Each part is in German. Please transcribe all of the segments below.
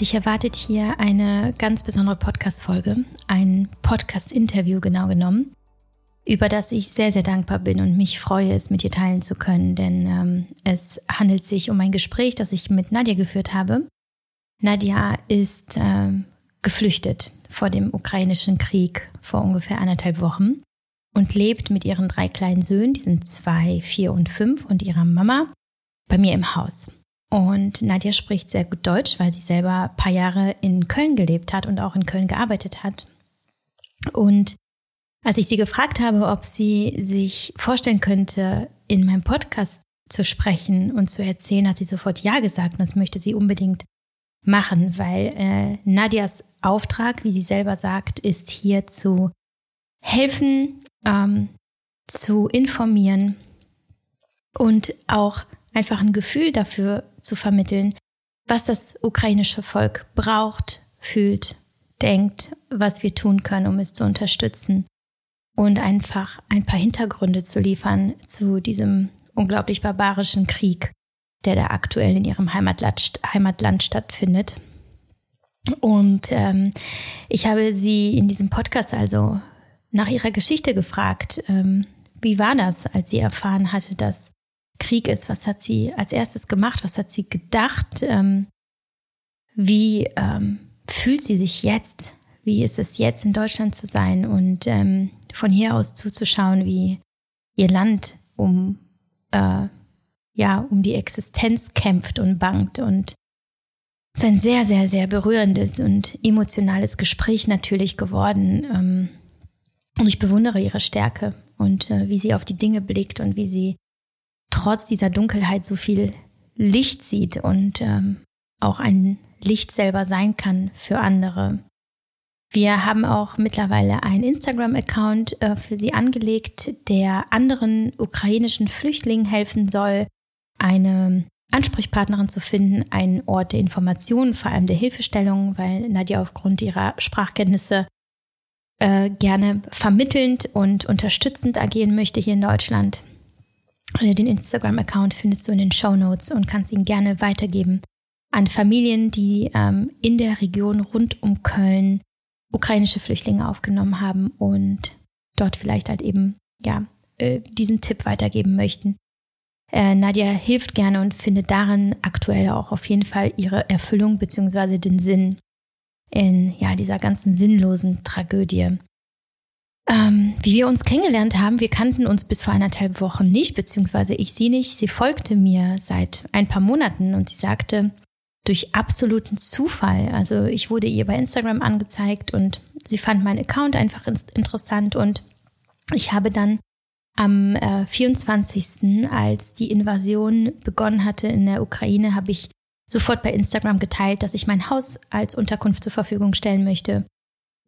Dich erwartet hier eine ganz besondere Podcast-Folge, ein Podcast-Interview genau genommen, über das ich sehr, sehr dankbar bin und mich freue, es mit dir teilen zu können, denn ähm, es handelt sich um ein Gespräch, das ich mit Nadja geführt habe. Nadja ist äh, geflüchtet vor dem ukrainischen Krieg vor ungefähr anderthalb Wochen und lebt mit ihren drei kleinen Söhnen, die sind zwei, vier und fünf, und ihrer Mama bei mir im Haus. Und Nadja spricht sehr gut Deutsch, weil sie selber ein paar Jahre in Köln gelebt hat und auch in Köln gearbeitet hat. Und als ich sie gefragt habe, ob sie sich vorstellen könnte, in meinem Podcast zu sprechen und zu erzählen, hat sie sofort Ja gesagt und das möchte sie unbedingt machen, weil äh, Nadias Auftrag, wie sie selber sagt, ist hier zu helfen, ähm, zu informieren und auch einfach ein Gefühl dafür zu vermitteln, was das ukrainische Volk braucht, fühlt, denkt, was wir tun können, um es zu unterstützen und einfach ein paar Hintergründe zu liefern zu diesem unglaublich barbarischen Krieg, der da aktuell in ihrem Heimatland, Heimatland stattfindet. Und ähm, ich habe sie in diesem Podcast also nach ihrer Geschichte gefragt. Ähm, wie war das, als sie erfahren hatte, dass Krieg ist. Was hat sie als erstes gemacht? Was hat sie gedacht? Ähm, wie ähm, fühlt sie sich jetzt? Wie ist es jetzt in Deutschland zu sein und ähm, von hier aus zuzuschauen, wie ihr Land um äh, ja um die Existenz kämpft und bangt und es ist ein sehr, sehr, sehr berührendes und emotionales Gespräch natürlich geworden. Ähm, und ich bewundere ihre Stärke und äh, wie sie auf die Dinge blickt und wie sie trotz dieser Dunkelheit so viel Licht sieht und ähm, auch ein Licht selber sein kann für andere. Wir haben auch mittlerweile einen Instagram-Account äh, für sie angelegt, der anderen ukrainischen Flüchtlingen helfen soll, eine Ansprechpartnerin zu finden, einen Ort der Information, vor allem der Hilfestellung, weil Nadja aufgrund ihrer Sprachkenntnisse äh, gerne vermittelnd und unterstützend agieren möchte hier in Deutschland. Den Instagram-Account findest du in den Show Notes und kannst ihn gerne weitergeben an Familien, die ähm, in der Region rund um Köln ukrainische Flüchtlinge aufgenommen haben und dort vielleicht halt eben ja äh, diesen Tipp weitergeben möchten. Äh, Nadja hilft gerne und findet darin aktuell auch auf jeden Fall ihre Erfüllung bzw. den Sinn in ja dieser ganzen sinnlosen Tragödie. Ähm, wie wir uns kennengelernt haben, wir kannten uns bis vor eineinhalb Wochen nicht, beziehungsweise ich sie nicht. Sie folgte mir seit ein paar Monaten und sie sagte, durch absoluten Zufall. Also ich wurde ihr bei Instagram angezeigt und sie fand meinen Account einfach interessant und ich habe dann am äh, 24., als die Invasion begonnen hatte in der Ukraine, habe ich sofort bei Instagram geteilt, dass ich mein Haus als Unterkunft zur Verfügung stellen möchte.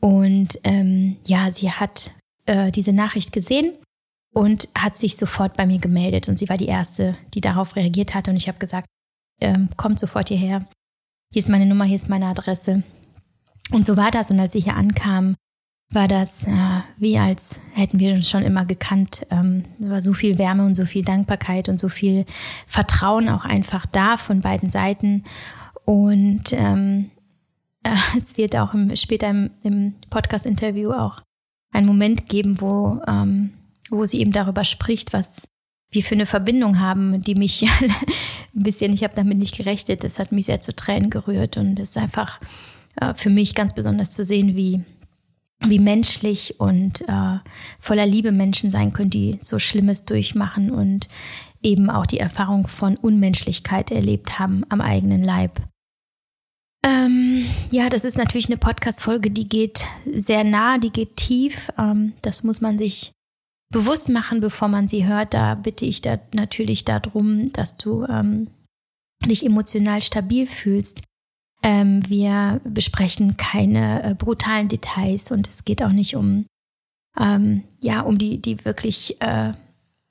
Und ähm, ja, sie hat äh, diese Nachricht gesehen und hat sich sofort bei mir gemeldet. Und sie war die Erste, die darauf reagiert hat. Und ich habe gesagt, ähm, kommt sofort hierher. Hier ist meine Nummer, hier ist meine Adresse. Und so war das. Und als sie hier ankam, war das äh, wie als hätten wir uns schon immer gekannt. Ähm, war so viel Wärme und so viel Dankbarkeit und so viel Vertrauen auch einfach da von beiden Seiten. Und ähm, äh, es wird auch im, später im, im Podcast-Interview auch einen Moment geben, wo, ähm, wo sie eben darüber spricht, was wir für eine Verbindung haben, die mich ein bisschen, ich habe damit nicht gerechnet, das hat mich sehr zu Tränen gerührt und es ist einfach äh, für mich ganz besonders zu sehen, wie, wie menschlich und äh, voller Liebe Menschen sein können, die so Schlimmes durchmachen und eben auch die Erfahrung von Unmenschlichkeit erlebt haben am eigenen Leib. Ja, das ist natürlich eine Podcast-Folge, die geht sehr nah, die geht tief. Ähm, das muss man sich bewusst machen, bevor man sie hört. Da bitte ich da natürlich darum, dass du ähm, dich emotional stabil fühlst. Ähm, wir besprechen keine äh, brutalen Details und es geht auch nicht um ähm, ja um die die wirklich äh,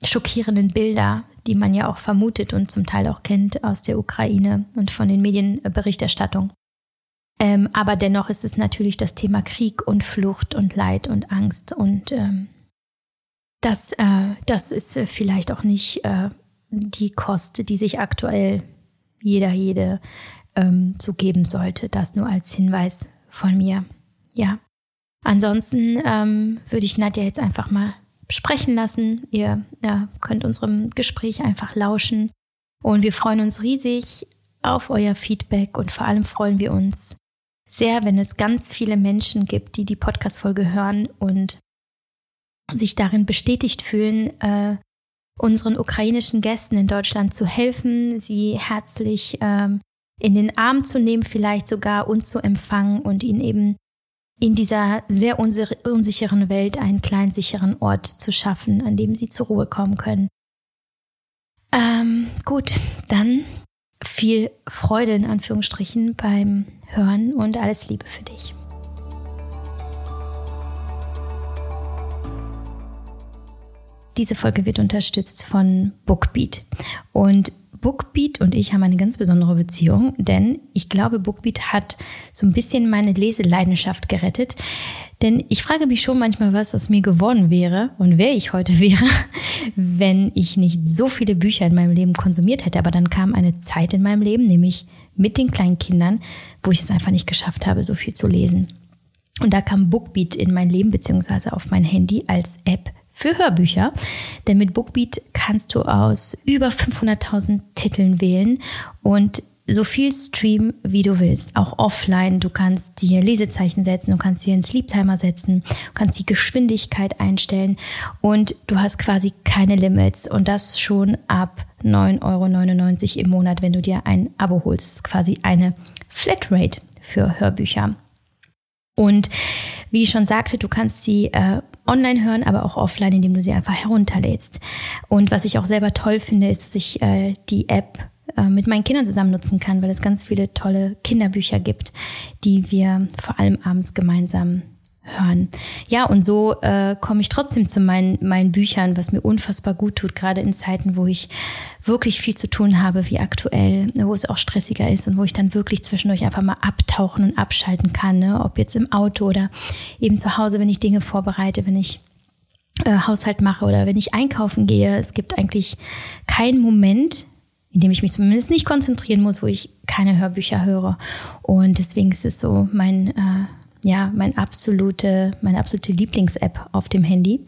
schockierenden Bilder, die man ja auch vermutet und zum Teil auch kennt aus der Ukraine und von den Medienberichterstattungen. Ähm, aber dennoch ist es natürlich das Thema Krieg und Flucht und Leid und Angst. Und ähm, das, äh, das ist äh, vielleicht auch nicht äh, die Kost, die sich aktuell jeder, jede ähm, so geben sollte. Das nur als Hinweis von mir. Ja. Ansonsten ähm, würde ich Nadja jetzt einfach mal sprechen lassen. Ihr ja, könnt unserem Gespräch einfach lauschen. Und wir freuen uns riesig auf euer Feedback und vor allem freuen wir uns sehr, wenn es ganz viele Menschen gibt, die die Podcast-Folge hören und sich darin bestätigt fühlen, äh, unseren ukrainischen Gästen in Deutschland zu helfen, sie herzlich ähm, in den Arm zu nehmen, vielleicht sogar und zu empfangen und ihnen eben in dieser sehr unsicheren Welt einen kleinen sicheren Ort zu schaffen, an dem sie zur Ruhe kommen können. Ähm, gut, dann viel Freude in Anführungsstrichen beim Hören und alles Liebe für dich. Diese Folge wird unterstützt von Bookbeat. Und Bookbeat und ich haben eine ganz besondere Beziehung, denn ich glaube, Bookbeat hat so ein bisschen meine Leseleidenschaft gerettet. Denn ich frage mich schon manchmal, was aus mir geworden wäre und wer ich heute wäre, wenn ich nicht so viele Bücher in meinem Leben konsumiert hätte. Aber dann kam eine Zeit in meinem Leben, nämlich mit den kleinen Kindern, wo ich es einfach nicht geschafft habe, so viel zu lesen. Und da kam Bookbeat in mein Leben beziehungsweise auf mein Handy als App für Hörbücher. Denn mit Bookbeat kannst du aus über 500.000 Titeln wählen und so viel streamen, wie du willst. Auch offline. Du kannst dir Lesezeichen setzen, du kannst dir einen Sleep Timer setzen, du kannst die Geschwindigkeit einstellen und du hast quasi keine Limits. Und das schon ab 9,99 Euro im Monat, wenn du dir ein Abo holst. Das ist quasi eine Flatrate für Hörbücher. Und wie ich schon sagte, du kannst sie äh, online hören, aber auch offline, indem du sie einfach herunterlädst. Und was ich auch selber toll finde, ist, dass ich äh, die App äh, mit meinen Kindern zusammen nutzen kann, weil es ganz viele tolle Kinderbücher gibt, die wir vor allem abends gemeinsam hören. Ja, und so äh, komme ich trotzdem zu meinen, meinen Büchern, was mir unfassbar gut tut, gerade in Zeiten, wo ich wirklich viel zu tun habe, wie aktuell, wo es auch stressiger ist und wo ich dann wirklich zwischendurch einfach mal abtauchen und abschalten kann, ne? ob jetzt im Auto oder eben zu Hause, wenn ich Dinge vorbereite, wenn ich äh, Haushalt mache oder wenn ich einkaufen gehe. Es gibt eigentlich keinen Moment, in dem ich mich zumindest nicht konzentrieren muss, wo ich keine Hörbücher höre. Und deswegen ist es so mein äh, ja, mein absolute, meine absolute Lieblings-App auf dem Handy.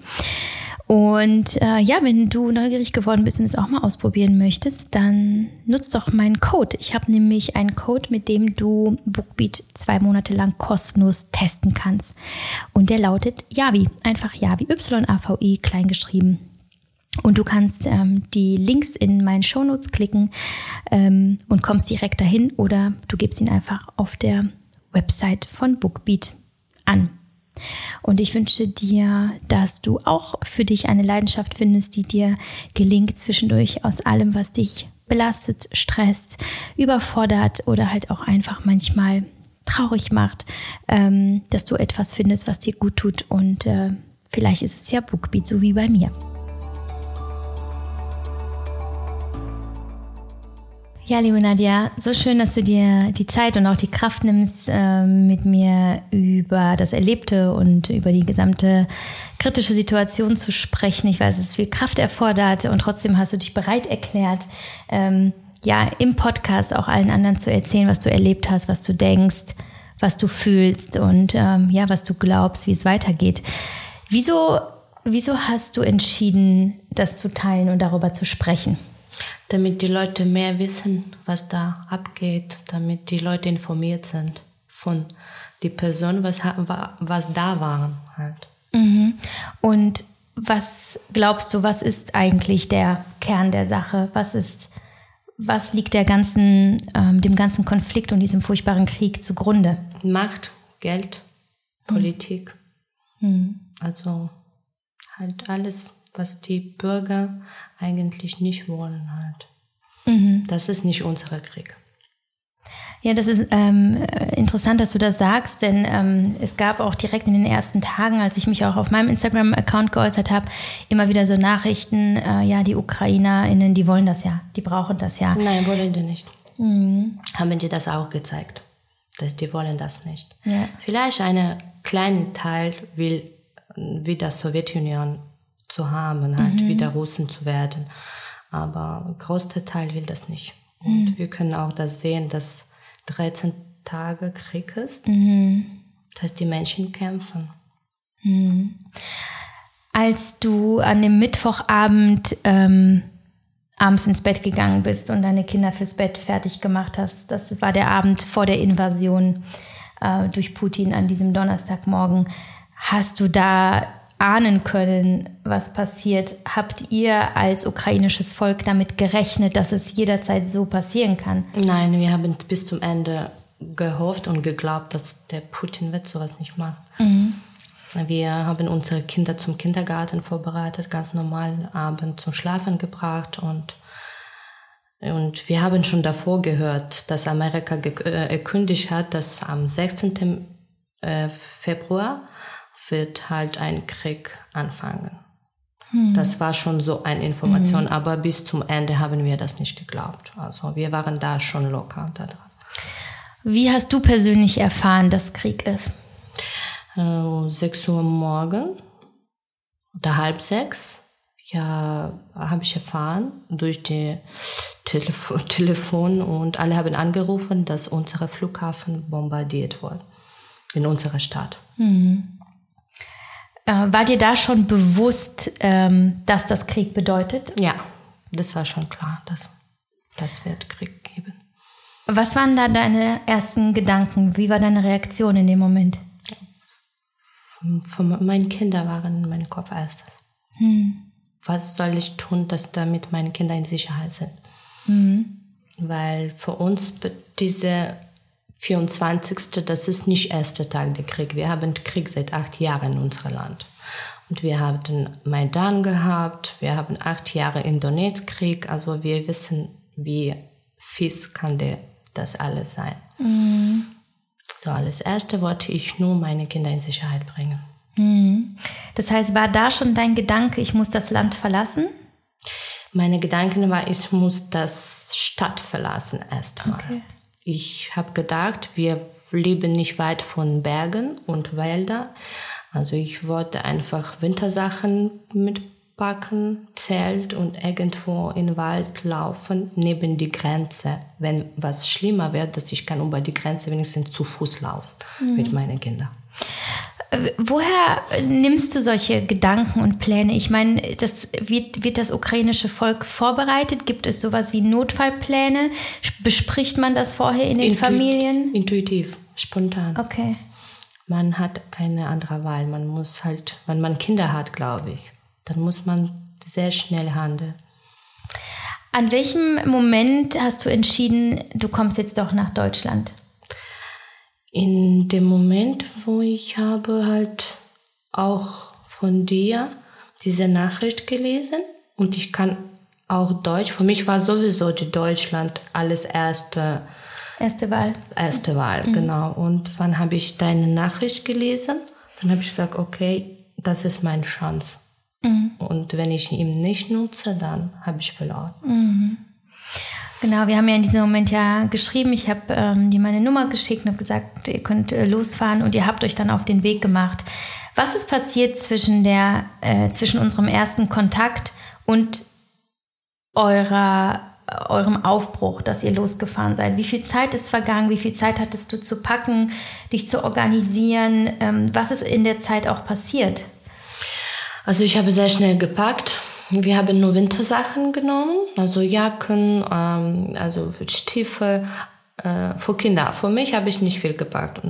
Und äh, ja, wenn du neugierig geworden bist und es auch mal ausprobieren möchtest, dann nutzt doch meinen Code. Ich habe nämlich einen Code, mit dem du Bookbeat zwei Monate lang kostenlos testen kannst. Und der lautet Yavi, einfach Yavi, Y-A-V-I, kleingeschrieben. Und du kannst ähm, die Links in meinen Shownotes klicken ähm, und kommst direkt dahin oder du gibst ihn einfach auf der Website von Bookbeat an. Und ich wünsche dir, dass du auch für dich eine Leidenschaft findest, die dir gelingt, zwischendurch aus allem, was dich belastet, stresst, überfordert oder halt auch einfach manchmal traurig macht, ähm, dass du etwas findest, was dir gut tut. Und äh, vielleicht ist es ja Bookbeat, so wie bei mir. Ja, liebe Nadja, so schön, dass du dir die Zeit und auch die Kraft nimmst, äh, mit mir über das Erlebte und über die gesamte kritische Situation zu sprechen. Ich weiß, es ist viel Kraft erfordert und trotzdem hast du dich bereit erklärt, ähm, ja, im Podcast auch allen anderen zu erzählen, was du erlebt hast, was du denkst, was du fühlst und ähm, ja, was du glaubst, wie es weitergeht. Wieso, wieso hast du entschieden, das zu teilen und darüber zu sprechen? Damit die Leute mehr wissen, was da abgeht, damit die Leute informiert sind von die Person, was, was da waren halt. Mhm. Und was glaubst du, was ist eigentlich der Kern der Sache? Was ist, was liegt der ganzen, ähm, dem ganzen Konflikt und diesem furchtbaren Krieg zugrunde? Macht, Geld, Politik. Mhm. Also halt alles was die Bürger eigentlich nicht wollen halt. Mhm. Das ist nicht unser Krieg. Ja, das ist ähm, interessant, dass du das sagst, denn ähm, es gab auch direkt in den ersten Tagen, als ich mich auch auf meinem Instagram-Account geäußert habe, immer wieder so Nachrichten, äh, ja, die UkrainerInnen, die wollen das ja, die brauchen das ja. Nein, wollen die nicht. Mhm. Haben die das auch gezeigt, dass die wollen das nicht. Ja. Vielleicht ein kleiner Teil will wie das Sowjetunion zu haben, halt mhm. wieder Russen zu werden. Aber ein großer Teil will das nicht. Und mhm. wir können auch das sehen, dass 13 Tage Krieg ist. Mhm. Das heißt, die Menschen kämpfen. Mhm. Als du an dem Mittwochabend ähm, abends ins Bett gegangen bist und deine Kinder fürs Bett fertig gemacht hast, das war der Abend vor der Invasion äh, durch Putin an diesem Donnerstagmorgen. Hast du da ahnen können, was passiert? Habt ihr als ukrainisches Volk damit gerechnet, dass es jederzeit so passieren kann? Nein, wir haben bis zum Ende gehofft und geglaubt, dass der Putin wird sowas nicht machen. Mhm. Wir haben unsere Kinder zum Kindergarten vorbereitet, ganz normal Abend zum Schlafen gebracht und und wir haben schon davor gehört, dass Amerika äh, erkündigt hat, dass am 16. Äh, Februar wird halt ein Krieg anfangen. Hm. Das war schon so eine Information, hm. aber bis zum Ende haben wir das nicht geglaubt. Also wir waren da schon locker daran. Wie hast du persönlich erfahren, dass Krieg ist? Äh, 6 Uhr morgen oder halb sechs. Ja, habe ich erfahren durch die Telefo Telefon und alle haben angerufen, dass unser Flughafen bombardiert wurde in unserer Stadt. Mhm. Äh, war dir da schon bewusst, ähm, dass das Krieg bedeutet? Ja, das war schon klar, dass das wird Krieg geben. Was waren da deine ersten Gedanken? Wie war deine Reaktion in dem Moment? Von, von meinen Kindern waren in meinem Kopf erstes. Hm. Was soll ich tun, dass damit meine Kinder in Sicherheit sind? Hm. Weil für uns diese 24. Das ist nicht erster Tag der Krieg. Wir haben Krieg seit acht Jahren in unserem Land. Und wir haben den Maidan gehabt. Wir haben acht Jahre in Donetsk-Krieg. Also wir wissen, wie fies kann der, das alles sein. Mhm. So, als Erste wollte ich nur meine Kinder in Sicherheit bringen. Mhm. Das heißt, war da schon dein Gedanke, ich muss das Land verlassen? Meine Gedanken war, ich muss das Stadt verlassen erstmal. Okay. Ich habe gedacht, wir leben nicht weit von Bergen und Wäldern. Also ich wollte einfach Wintersachen mitpacken, Zelt und irgendwo in den Wald laufen, neben die Grenze. Wenn was schlimmer wird, dass ich kann über die Grenze wenigstens zu Fuß laufen mhm. mit meinen Kindern. Woher nimmst du solche Gedanken und Pläne? Ich meine, das wird, wird das ukrainische Volk vorbereitet? Gibt es sowas wie Notfallpläne? Bespricht man das vorher in den Intuit, Familien? Intuitiv, spontan. Okay. Man hat keine andere Wahl. Man muss halt, wenn man Kinder hat, glaube ich, dann muss man sehr schnell handeln. An welchem Moment hast du entschieden, du kommst jetzt doch nach Deutschland? In dem Moment, wo ich habe halt auch von dir diese Nachricht gelesen und ich kann auch Deutsch. Für mich war sowieso die Deutschland alles erste erste Wahl. Erste Wahl, mhm. genau. Und wann habe ich deine Nachricht gelesen? Dann habe ich gesagt, okay, das ist meine Chance. Mhm. Und wenn ich ihn nicht nutze, dann habe ich verloren. Mhm. Genau, wir haben ja in diesem Moment ja geschrieben. Ich habe ähm, dir meine Nummer geschickt und habe gesagt, ihr könnt äh, losfahren und ihr habt euch dann auf den Weg gemacht. Was ist passiert zwischen der, äh, zwischen unserem ersten Kontakt und eurer, eurem Aufbruch, dass ihr losgefahren seid? Wie viel Zeit ist vergangen? Wie viel Zeit hattest du zu packen, dich zu organisieren? Ähm, was ist in der Zeit auch passiert? Also ich habe sehr schnell gepackt wir haben nur Wintersachen genommen, also Jacken, ähm, also Stiefel äh, für Kinder. Für mich habe ich nicht viel gepackt,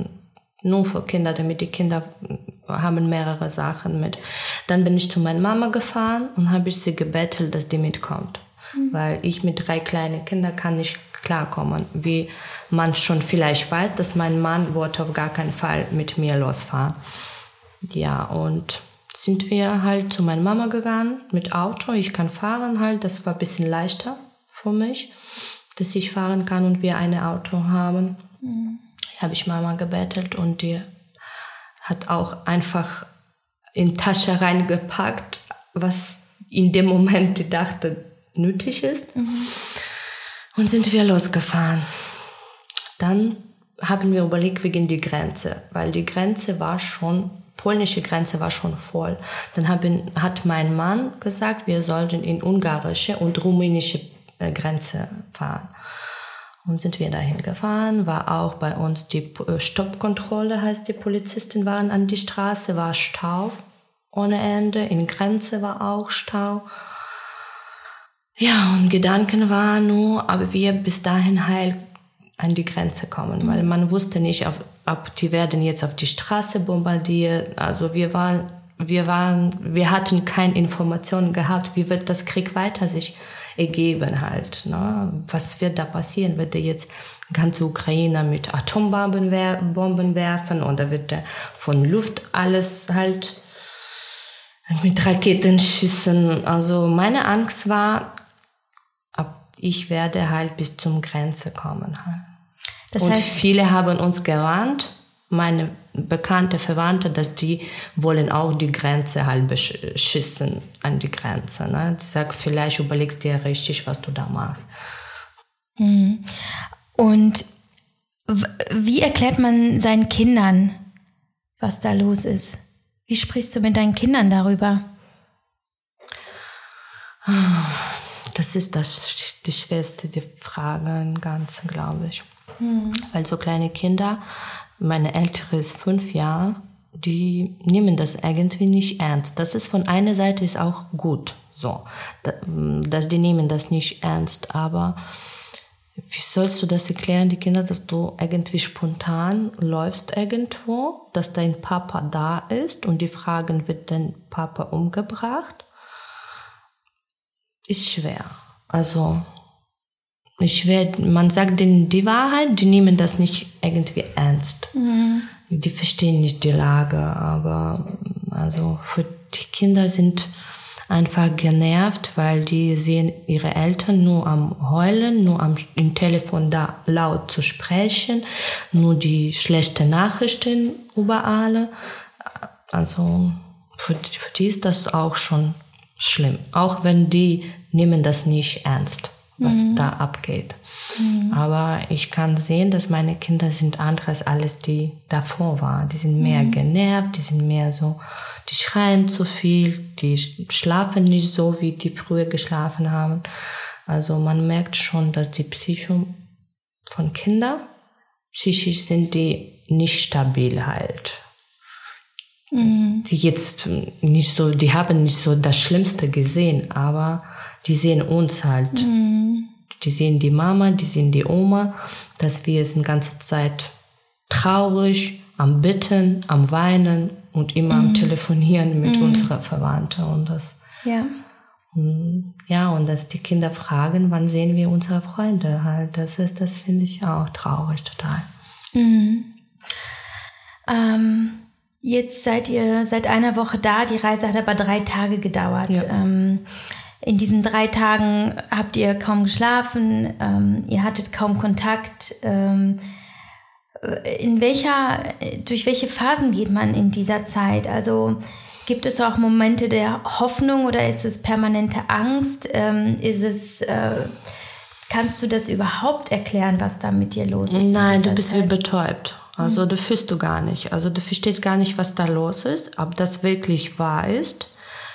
nur für Kinder, damit die Kinder haben mehrere Sachen mit. Dann bin ich zu meiner Mama gefahren und habe ich sie gebettelt, dass die mitkommt, mhm. weil ich mit drei kleinen Kindern kann nicht klarkommen. Wie man schon vielleicht weiß, dass mein Mann wollte auf gar keinen Fall mit mir losfahren. Ja, und sind wir halt zu meiner Mama gegangen mit Auto. Ich kann fahren halt. Das war ein bisschen leichter für mich, dass ich fahren kann und wir ein Auto haben. Mhm. Habe ich Mama gebettelt und die hat auch einfach in Tasche reingepackt, was in dem Moment die dachte nötig ist. Mhm. Und sind wir losgefahren. Dann haben wir überlegt wegen die Grenze, weil die Grenze war schon polnische Grenze war schon voll. Dann haben, hat mein Mann gesagt, wir sollten in ungarische und rumänische äh, Grenze fahren. Und sind wir dahin gefahren, war auch bei uns die äh, Stoppkontrolle, heißt die Polizisten waren an die Straße, war Stau ohne Ende, in Grenze war auch Stau. Ja, und Gedanken waren nur, aber wir bis dahin heil an die Grenze kommen, weil man wusste nicht, ob, ob die werden jetzt auf die Straße bombardiert. Also wir waren, wir waren, wir hatten keine Informationen gehabt, wie wird das Krieg weiter sich ergeben halt. Ne? Was wird da passieren? Wird er jetzt ganze Ukraine mit Atombomben wer Bomben werfen oder wird er von Luft alles halt mit Raketen schießen? Also meine Angst war, ich werde halt bis zum Grenze kommen. Das Und viele haben uns gewarnt, meine bekannte Verwandte, dass die wollen auch die Grenze halt beschissen an die Grenze. Ne? Ich sage, vielleicht überlegst dir richtig, was du da machst. Mhm. Und wie erklärt man seinen Kindern, was da los ist? Wie sprichst du mit deinen Kindern darüber? Das ist das, die schwerste die Frage im Ganzen, glaube ich. Mhm. Weil so kleine Kinder meine ältere ist fünf Jahre, die nehmen das irgendwie nicht ernst. Das ist von einer Seite ist auch gut, so, dass die nehmen das nicht ernst, aber wie sollst du das erklären, die Kinder, dass du irgendwie spontan läufst irgendwo, dass dein Papa da ist und die fragen, wird dein Papa umgebracht? Ist schwer. Also, ich werde, man sagt denen die Wahrheit, die nehmen das nicht irgendwie ernst. Mhm. Die verstehen nicht die Lage, aber also für die Kinder sind einfach genervt, weil die sehen ihre Eltern nur am Heulen, nur am im Telefon da laut zu sprechen, nur die schlechten Nachrichten überall. Also für, für die ist das auch schon schlimm, auch wenn die nehmen das nicht ernst was mhm. da abgeht. Mhm. Aber ich kann sehen, dass meine Kinder sind anderes als die davor waren. Die sind mehr mhm. genervt, die sind mehr so, die schreien zu viel, die schlafen nicht so, wie die früher geschlafen haben. Also man merkt schon, dass die Psycho von Kindern, psychisch sind die nicht stabil halt. Mhm. Die jetzt nicht so, die haben nicht so das Schlimmste gesehen, aber die sehen uns halt. Mhm. Die sehen die Mama, die sehen die Oma, dass wir sind die ganze Zeit traurig, am Bitten, am Weinen und immer mhm. am Telefonieren mit mhm. unserer Verwandten und das. Ja. Ja, und dass die Kinder fragen, wann sehen wir unsere Freunde halt. Das ist, das finde ich auch traurig total. Mhm. Ähm, jetzt seid ihr seit einer Woche da. Die Reise hat aber drei Tage gedauert. Ja. Ähm, in diesen drei Tagen habt ihr kaum geschlafen, ähm, ihr hattet kaum Kontakt. Ähm, in welcher, durch welche Phasen geht man in dieser Zeit? Also gibt es auch Momente der Hoffnung oder ist es permanente Angst? Ähm, ist es, äh, kannst du das überhaupt erklären, was da mit dir los ist? Nein, du bist Zeit? wie betäubt. Also mhm. du fühlst du gar nicht. Also du verstehst gar nicht, was da los ist. Ob das wirklich wahr ist,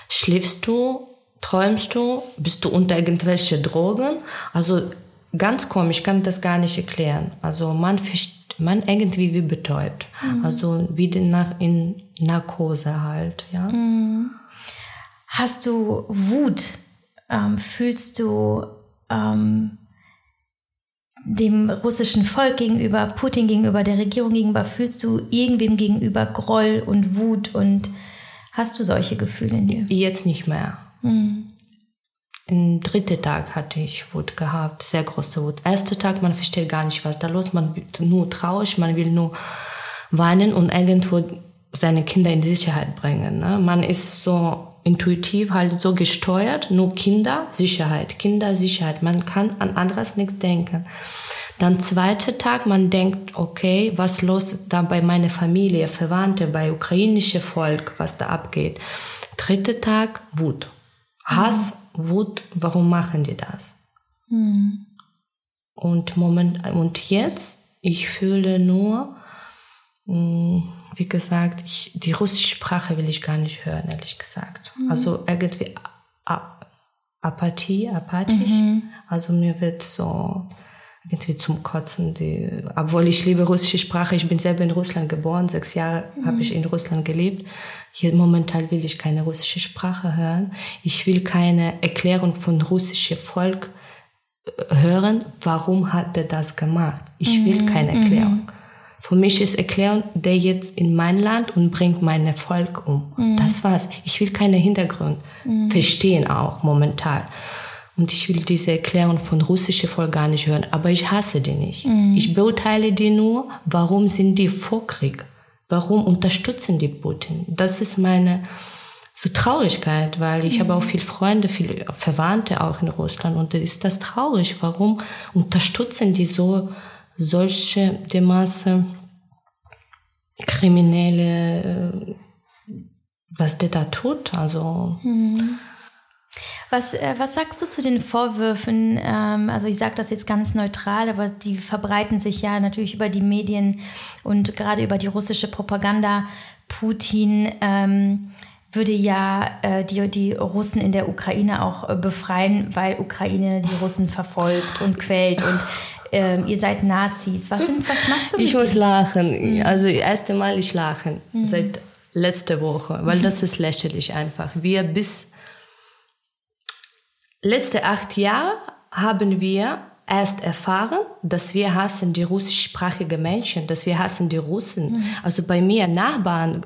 schläfst du Träumst du? Bist du unter irgendwelche Drogen? Also ganz komisch, ich kann das gar nicht erklären. Also man, man irgendwie wie betäubt. Mhm. Also wie nach, in Narkose halt, ja. Mhm. Hast du Wut? Ähm, fühlst du ähm, dem russischen Volk gegenüber, Putin gegenüber, der Regierung gegenüber, fühlst du irgendwem gegenüber Groll und Wut und hast du solche Gefühle in dir? Jetzt nicht mehr. Mhm. Im dritten Tag hatte ich Wut gehabt, sehr große Wut. Erster Tag, man versteht gar nicht, was da los. Man wird nur traurig, man will nur weinen und irgendwo seine Kinder in Sicherheit bringen. Ne? Man ist so intuitiv halt so gesteuert, nur Kinder, Sicherheit, Kinder, Sicherheit. Man kann an anderes nichts denken. Dann zweiter Tag, man denkt, okay, was los da bei meiner Familie, Verwandte, bei ukrainische Volk, was da abgeht. Dritter Tag, Wut. Hass. Wut, warum machen die das? Mhm. Und Moment, und jetzt, ich fühle nur, mh, mm, wie gesagt, ich, die russische Sprache will ich gar nicht hören, ehrlich gesagt. Mhm. Also irgendwie A Apathie, apathisch. Mhm. Also mir wird so irgendwie zum Kotzen. Die, obwohl ich liebe russische Sprache, ich bin selber in Russland geboren, sechs Jahre mhm. habe ich in Russland gelebt. Hier momentan will ich keine russische Sprache hören. Ich will keine Erklärung von russischem Volk äh, hören, warum hat er das gemacht. Ich will mhm. keine Erklärung. Mhm. Für mich ist Erklärung, der jetzt in mein Land und bringt mein Volk um. Mhm. Das war's. Ich will keine Hintergrund mhm. verstehen auch momentan. Und ich will diese Erklärung von russischer Volk gar nicht hören. Aber ich hasse die nicht. Mhm. Ich beurteile die nur, warum sind die vor Krieg? Warum unterstützen die Putin? Das ist meine so Traurigkeit, weil ich mhm. habe auch viele Freunde, viele Verwandte auch in Russland und ist das traurig. Warum unterstützen die so solche Masse Kriminelle, äh, was der da tut? Also mhm. Was, äh, was sagst du zu den Vorwürfen? Ähm, also ich sage das jetzt ganz neutral, aber die verbreiten sich ja natürlich über die Medien und gerade über die russische Propaganda. Putin ähm, würde ja äh, die, die Russen in der Ukraine auch äh, befreien, weil Ukraine die Russen verfolgt und quält und ähm, ihr seid Nazis. Was, sind, was machst du? Ich muss dir? lachen. Mhm. Also das erste Mal ich lachen mhm. seit letzter Woche, weil das ist lächerlich einfach. Wir bis letzte acht Jahre haben wir erst erfahren, dass wir hassen die russischsprachige Menschen, dass wir hassen die Russen. Mhm. Also bei mir Nachbarn,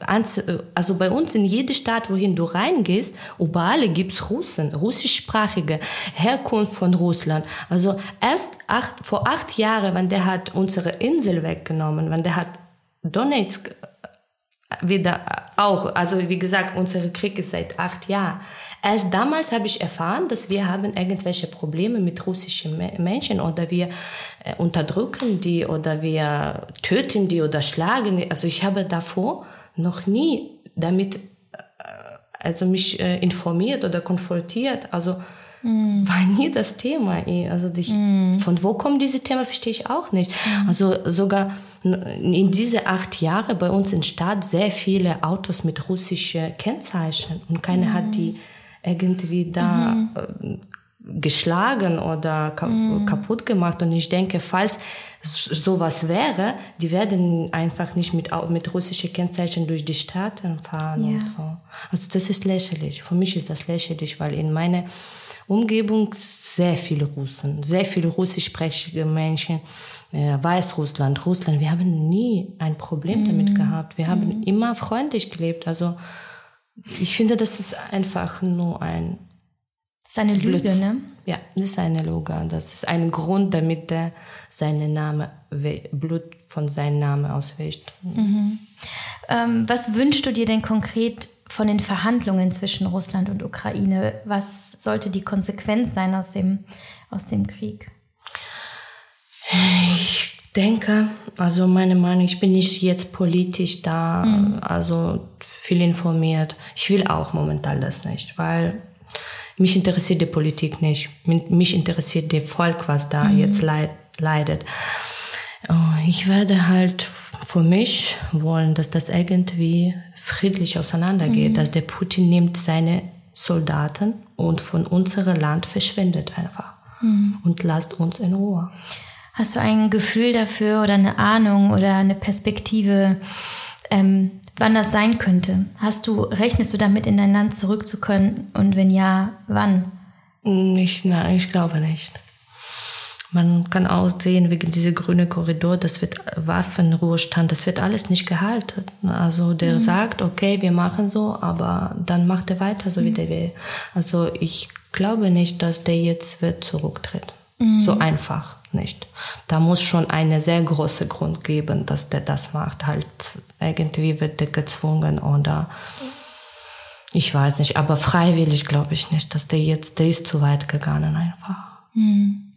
also bei uns in jede Stadt, wohin du reingehst, überall gibt's Russen, russischsprachige Herkunft von Russland. Also erst acht, vor acht Jahren, wenn der hat unsere Insel weggenommen, wenn der hat Donetsk wieder auch, also wie gesagt, unser Krieg ist seit acht Jahren. Erst damals habe ich erfahren, dass wir haben irgendwelche Probleme mit russischen Menschen oder wir äh, unterdrücken die oder wir töten die oder schlagen. Also ich habe davor noch nie damit äh, also mich äh, informiert oder konfrontiert. Also Mm. war nie das Thema. Also dich, mm. von wo kommen diese Themen, verstehe ich auch nicht. Mm. Also sogar in diese acht Jahre bei uns in Stadt sehr viele Autos mit russischen Kennzeichen und keiner hat die irgendwie da mhm. Geschlagen oder ka mhm. kaputt gemacht. Und ich denke, falls sowas wäre, die werden einfach nicht mit, mit russischen Kennzeichen durch die Staaten fahren ja. und so. Also das ist lächerlich. Für mich ist das lächerlich, weil in meiner Umgebung sehr viele Russen, sehr viele russisch sprechende Menschen, äh, Weißrussland, Russland, wir haben nie ein Problem mhm. damit gehabt. Wir haben mhm. immer freundlich gelebt. Also ich finde, das ist einfach nur ein. Das ist eine Lüge, Blitz. ne? Ja, das ist eine Lüge. Das ist ein Grund, damit er seinen Name, Blut von seinem Namen auswächt. Mhm. Ähm, was wünschst du dir denn konkret von den Verhandlungen zwischen Russland und Ukraine? Was sollte die Konsequenz sein aus dem, aus dem Krieg? Ich denke, also meine Meinung, ich bin nicht jetzt politisch da, mhm. also viel informiert. Ich will auch momentan das nicht, weil mich interessiert die Politik nicht. Mich interessiert das Volk, was da mhm. jetzt leid, leidet. Oh, ich werde halt für mich wollen, dass das irgendwie friedlich auseinandergeht, mhm. dass der Putin nimmt seine Soldaten und von unserem Land verschwindet einfach mhm. und lasst uns in Ruhe. Hast du ein Gefühl dafür oder eine Ahnung oder eine Perspektive, ähm, wann das sein könnte? Hast du, rechnest du damit, in dein Land zurückzukommen? Und wenn ja, wann? Nicht, nein, ich glaube nicht. Man kann auch sehen, wegen dieser grüne Korridor, das wird Waffenruhestand, das wird alles nicht gehalten. Also der mhm. sagt, okay, wir machen so, aber dann macht er weiter, so mhm. wie der will. Also ich glaube nicht, dass der jetzt wird zurücktritt. Mhm. So einfach nicht. Da muss schon eine sehr große Grund geben, dass der das macht. Halt irgendwie wird der gezwungen oder ich weiß nicht, aber freiwillig glaube ich nicht, dass der jetzt, der ist zu weit gegangen einfach. Hm.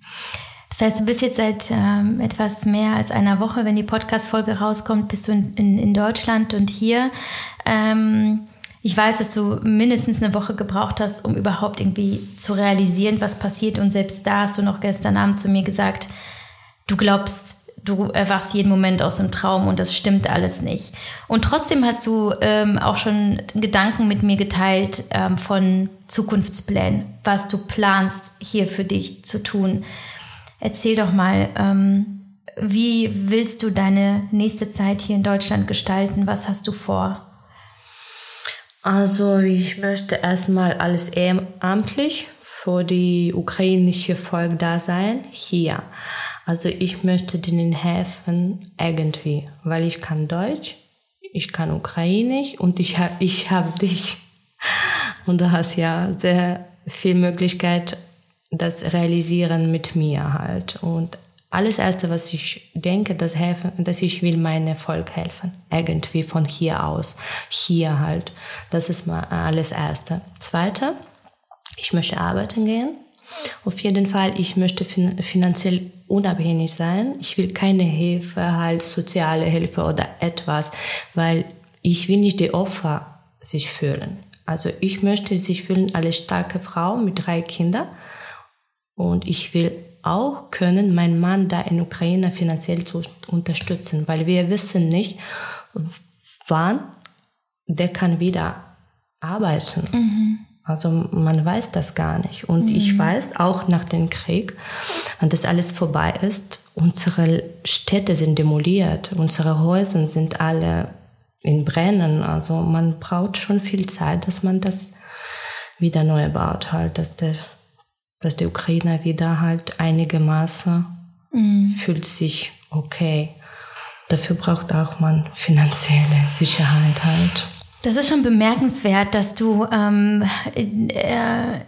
Das heißt, du bist jetzt seit ähm, etwas mehr als einer Woche, wenn die Podcast-Folge rauskommt, bist du in, in, in Deutschland und hier. Ähm, ich weiß, dass du mindestens eine Woche gebraucht hast, um überhaupt irgendwie zu realisieren, was passiert. Und selbst da hast du noch gestern Abend zu mir gesagt, du glaubst, du erwachst jeden Moment aus dem Traum und das stimmt alles nicht. Und trotzdem hast du ähm, auch schon Gedanken mit mir geteilt ähm, von Zukunftsplänen, was du planst hier für dich zu tun. erzähl doch mal, ähm, wie willst du deine nächste Zeit hier in Deutschland gestalten? Was hast du vor? Also ich möchte erstmal alles ehrenamtlich für die ukrainische Volk da sein, hier. Also ich möchte denen helfen irgendwie, weil ich kann Deutsch, ich kann Ukrainisch und ich habe ich hab dich. Und du hast ja sehr viel Möglichkeit, das realisieren mit mir halt. Und alles erste, was ich denke, das helfen, dass ich will meinem Volk helfen. Irgendwie von hier aus. Hier halt. Das ist mal alles erste. Zweite, ich möchte arbeiten gehen. Auf jeden Fall, ich möchte fin finanziell unabhängig sein. Ich will keine Hilfe, halt soziale Hilfe oder etwas, weil ich will nicht die Opfer sich fühlen. Also ich möchte sich fühlen als starke Frau mit drei Kindern und ich will auch können, meinen Mann da in Ukraine finanziell zu unterstützen, weil wir wissen nicht, wann der kann wieder arbeiten. Mhm. Also man weiß das gar nicht. Und mhm. ich weiß auch nach dem Krieg, wenn das alles vorbei ist, unsere Städte sind demoliert, unsere Häuser sind alle in Brennen. Also man braucht schon viel Zeit, dass man das wieder neu baut, halt, dass der, dass der Ukrainer wieder halt einigermaßen mhm. fühlt sich okay. Dafür braucht auch man finanzielle Sicherheit halt. Das ist schon bemerkenswert, dass du, ähm, äh,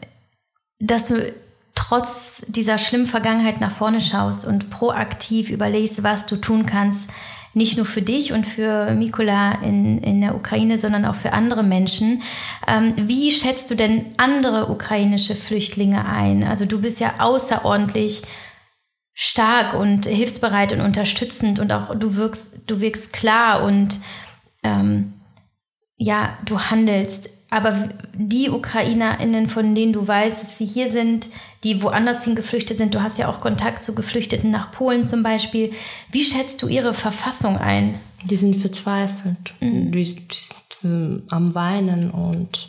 dass du trotz dieser schlimmen Vergangenheit nach vorne schaust und proaktiv überlegst, was du tun kannst, nicht nur für dich und für Mikola in, in der Ukraine, sondern auch für andere Menschen. Ähm, wie schätzt du denn andere ukrainische Flüchtlinge ein? Also du bist ja außerordentlich stark und hilfsbereit und unterstützend und auch du wirkst, du wirkst klar und ähm, ja, du handelst. Aber die UkrainerInnen, von denen du weißt, dass sie hier sind, die woanders hin geflüchtet sind, du hast ja auch Kontakt zu Geflüchteten nach Polen zum Beispiel. Wie schätzt du ihre Verfassung ein? Die sind verzweifelt, mhm. die, sind äh, am Weinen und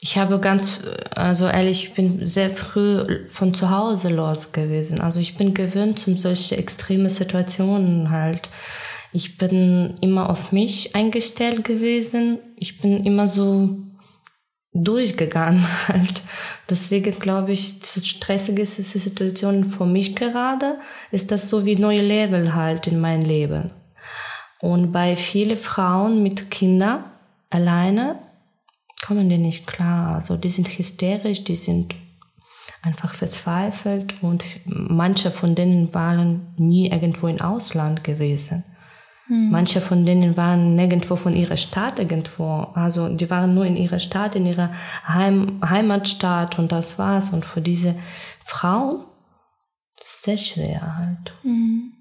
ich habe ganz, also ehrlich, ich bin sehr früh von zu Hause los gewesen. Also ich bin gewöhnt, um solche extreme Situationen halt ich bin immer auf mich eingestellt gewesen. Ich bin immer so durchgegangen halt. Deswegen glaube ich, die stressige Situation für mich gerade ist das so wie neue Level halt in mein Leben. Und bei vielen Frauen mit Kindern alleine kommen die nicht klar. Also die sind hysterisch, die sind einfach verzweifelt und manche von denen waren nie irgendwo im Ausland gewesen. Mhm. Manche von denen waren nirgendwo von ihrer Stadt irgendwo. Also die waren nur in ihrer Stadt, in ihrer Heim Heimatstadt und das war's. Und für diese Frau sehr schwer halt. Mhm.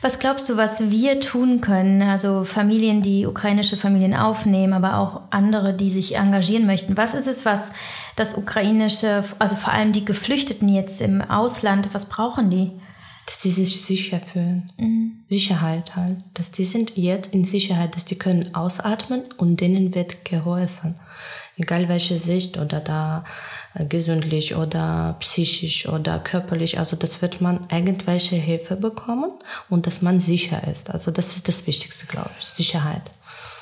Was glaubst du, was wir tun können? Also Familien, die ukrainische Familien aufnehmen, aber auch andere, die sich engagieren möchten. Was ist es, was das ukrainische, also vor allem die Geflüchteten jetzt im Ausland, was brauchen die? Dass die sich sicher fühlen. Mhm. Sicherheit halt. Dass die sind jetzt in Sicherheit, dass die können ausatmen und denen wird geholfen. Egal welche Sicht oder da äh, gesundlich oder psychisch oder körperlich. Also das wird man irgendwelche Hilfe bekommen und dass man sicher ist. Also das ist das Wichtigste, glaube ich. Sicherheit.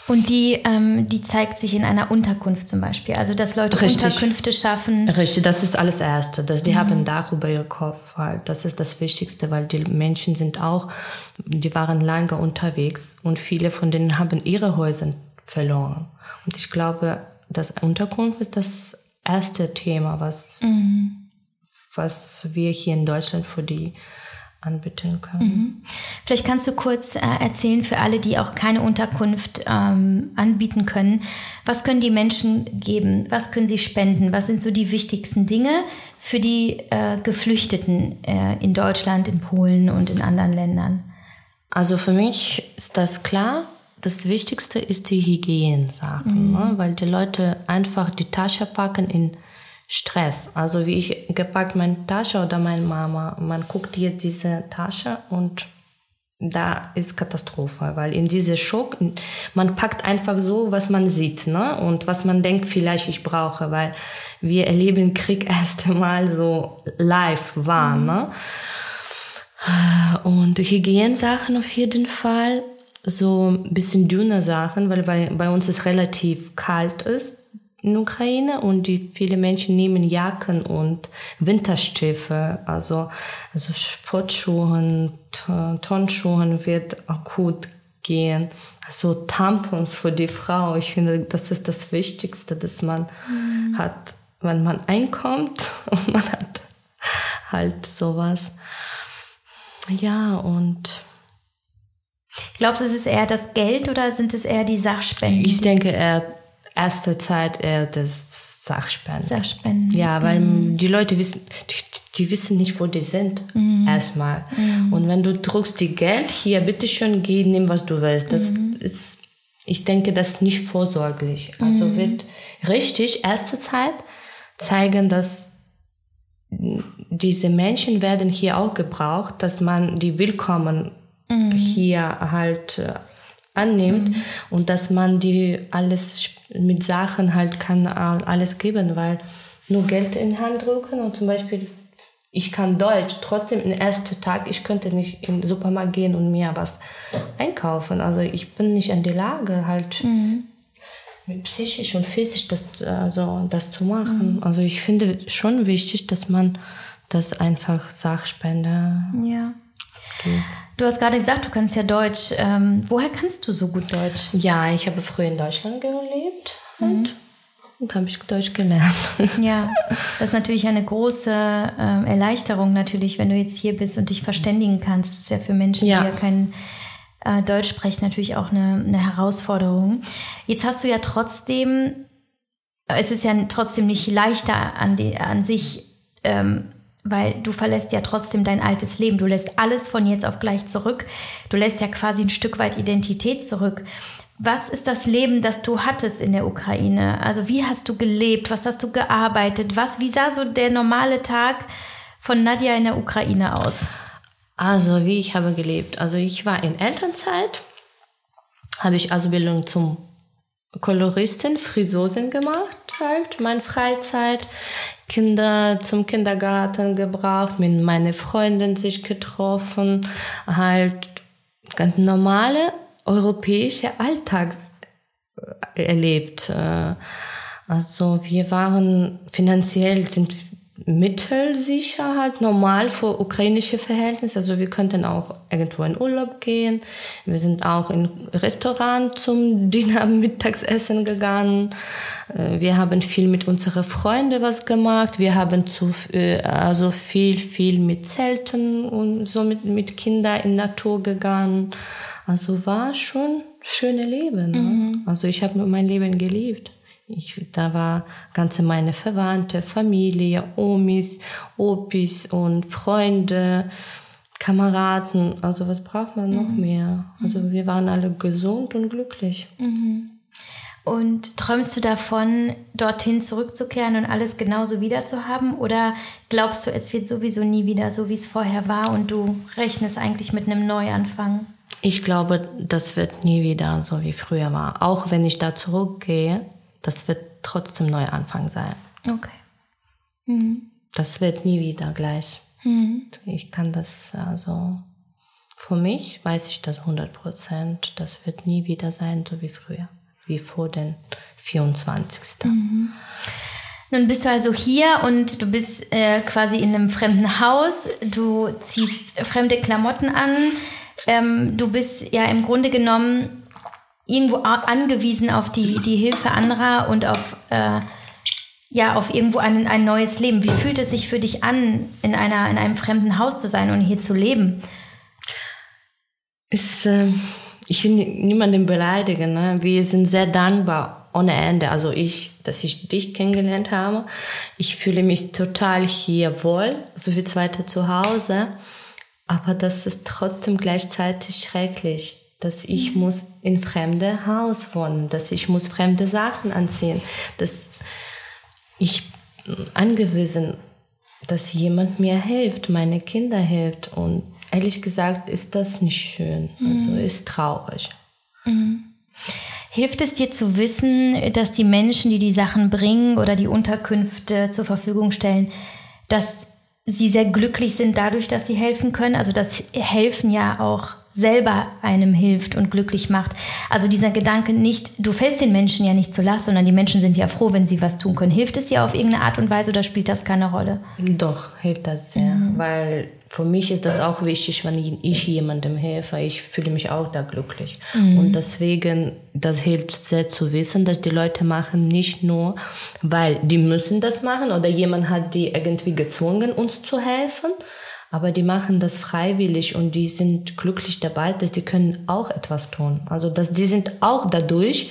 Und die, ähm, die zeigt sich in einer Unterkunft zum Beispiel. Also, dass Leute Richtig. Unterkünfte schaffen. Richtig, das ist alles Erste. Dass die mhm. haben Dach über ihr Kopf halt. Das ist das Wichtigste, weil die Menschen sind auch, die waren lange unterwegs und viele von denen haben ihre Häuser verloren. Und ich glaube, das Unterkunft ist das erste Thema, was, mhm. was wir hier in Deutschland für die anbieten können. Mhm. Vielleicht kannst du kurz äh, erzählen für alle, die auch keine Unterkunft ähm, anbieten können, was können die Menschen geben, was können sie spenden, was sind so die wichtigsten Dinge für die äh, Geflüchteten äh, in Deutschland, in Polen und in anderen Ländern? Also für mich ist das klar. Das Wichtigste ist die Hygienesachen, mhm. ne? weil die Leute einfach die Tasche packen in Stress. Also wie ich gepackt meine Tasche oder meine Mama, man guckt jetzt diese Tasche und da ist Katastrophe, weil in diese Schock, man packt einfach so, was man sieht, ne? Und was man denkt, vielleicht ich brauche, weil wir erleben Krieg erst einmal so live war, mhm. ne? Und Hygienesachen auf jeden Fall, so ein bisschen dünne Sachen, weil bei, bei uns es relativ kalt ist in Ukraine und die viele Menschen nehmen Jacken und Winterstiefel, also also Sportschuhen, Turnschuhen wird akut gehen. Also Tampons für die Frau, ich finde, das ist das Wichtigste, dass man mhm. hat, wenn man einkommt und man hat halt sowas. Ja, und Glaubst du, ist es eher das Geld oder sind es eher die Sachspenden? Ich denke eher erste Zeit eher das Sachspenden. Sachspenden. Ja, weil mhm. die Leute wissen, die, die, wissen nicht, wo die sind. Mhm. Erstmal. Mhm. Und wenn du druckst die Geld, hier, bitteschön, geh, nimm, was du willst. Das mhm. ist, ich denke, das ist nicht vorsorglich. Also mhm. wird richtig erste Zeit zeigen, dass diese Menschen werden hier auch gebraucht, dass man die willkommen mhm. hier halt äh, annimmt mhm. und dass man die alles mit Sachen halt kann alles geben, weil nur Geld in die Hand drücken und zum Beispiel ich kann Deutsch, trotzdem im ersten Tag, ich könnte nicht in den Supermarkt gehen und mir was einkaufen. Also ich bin nicht in der Lage, halt mhm. mit psychisch und physisch das, also das zu machen. Mhm. Also ich finde schon wichtig, dass man das einfach Sachspende ja. Geht. Du hast gerade gesagt, du kannst ja Deutsch. Ähm, woher kannst du so gut Deutsch? Ja, ich habe früher in Deutschland gelebt und, mhm. habe ich Deutsch gelernt. Ja, das ist natürlich eine große äh, Erleichterung natürlich, wenn du jetzt hier bist und dich verständigen kannst. Das ist ja für Menschen, ja. die ja kein äh, Deutsch sprechen, natürlich auch eine, eine Herausforderung. Jetzt hast du ja trotzdem, es ist ja trotzdem nicht leichter an, die, an sich ähm, weil du verlässt ja trotzdem dein altes Leben. Du lässt alles von jetzt auf gleich zurück. Du lässt ja quasi ein Stück weit Identität zurück. Was ist das Leben, das du hattest in der Ukraine? Also wie hast du gelebt? Was hast du gearbeitet? Was, wie sah so der normale Tag von Nadja in der Ukraine aus? Also wie ich habe gelebt. Also ich war in Elternzeit, habe ich Ausbildung zum Koloristin, Frisosin gemacht halt, meine Freizeit. Kinder zum Kindergarten gebracht, mit meinen Freunden sich getroffen, halt ganz normale europäische Alltag erlebt. Äh, also wir waren finanziell sind mittelsicher halt normal für ukrainische Verhältnisse. Also wir könnten auch irgendwo in Urlaub gehen. Wir sind auch in Restaurant zum Dinner Mittagsessen gegangen. Äh, wir haben viel mit unseren Freunden was gemacht. Wir haben zu, äh, also viel, viel mit Zelten und so mit, mit Kindern in Natur gegangen. Also war schon schöne Leben. Ne? Mhm. Also ich habe mein Leben geliebt. Ich, da war ganze meine Verwandte, Familie, Omis, Opis und Freunde, Kameraden. Also was braucht man noch mhm. mehr? Also mhm. wir waren alle gesund und glücklich. Mhm. Und träumst du davon, dorthin zurückzukehren und alles genauso wieder zu haben? Oder glaubst du, es wird sowieso nie wieder so, wie es vorher war und du rechnest eigentlich mit einem Neuanfang? Ich glaube, das wird nie wieder so wie früher war. Auch wenn ich da zurückgehe, das wird trotzdem Neuanfang sein. Okay. Mhm. Das wird nie wieder gleich. Mhm. Ich kann das also, für mich weiß ich das 100 Prozent, das wird nie wieder sein, so wie früher, wie vor den 24. Mhm. Nun bist du also hier und du bist äh, quasi in einem fremden Haus, du ziehst fremde Klamotten an, ähm, du bist ja im Grunde genommen irgendwo angewiesen auf die, die Hilfe anderer und auf, äh, ja, auf irgendwo ein, ein neues Leben. Wie fühlt es sich für dich an, in, einer, in einem fremden Haus zu sein und hier zu leben? Ist, äh, ich will niemanden beleidigen. Ne? Wir sind sehr dankbar ohne Ende. Also ich, dass ich dich kennengelernt habe. Ich fühle mich total hier wohl, so wie zweite zu Hause. Aber das ist trotzdem gleichzeitig schrecklich dass ich muss in fremde Haus wohnen, dass ich muss fremde Sachen anziehen, dass ich angewiesen, dass jemand mir hilft, meine Kinder hilft und ehrlich gesagt ist das nicht schön. Also mhm. ist traurig. Mhm. Hilft es dir zu wissen, dass die Menschen, die die Sachen bringen oder die Unterkünfte zur Verfügung stellen, dass sie sehr glücklich sind dadurch, dass sie helfen können? Also das Helfen ja auch selber einem hilft und glücklich macht. Also dieser Gedanke nicht, du fällst den Menschen ja nicht zu Last, sondern die Menschen sind ja froh, wenn sie was tun können. Hilft es dir auf irgendeine Art und Weise oder spielt das keine Rolle? Doch, hilft das sehr, mhm. weil für mich ist das auch wichtig, wenn ich jemandem helfe. Ich fühle mich auch da glücklich. Mhm. Und deswegen, das hilft sehr zu wissen, dass die Leute machen nicht nur, weil die müssen das machen oder jemand hat die irgendwie gezwungen, uns zu helfen, aber die machen das freiwillig und die sind glücklich dabei, dass die können auch etwas tun. Also dass die sind auch dadurch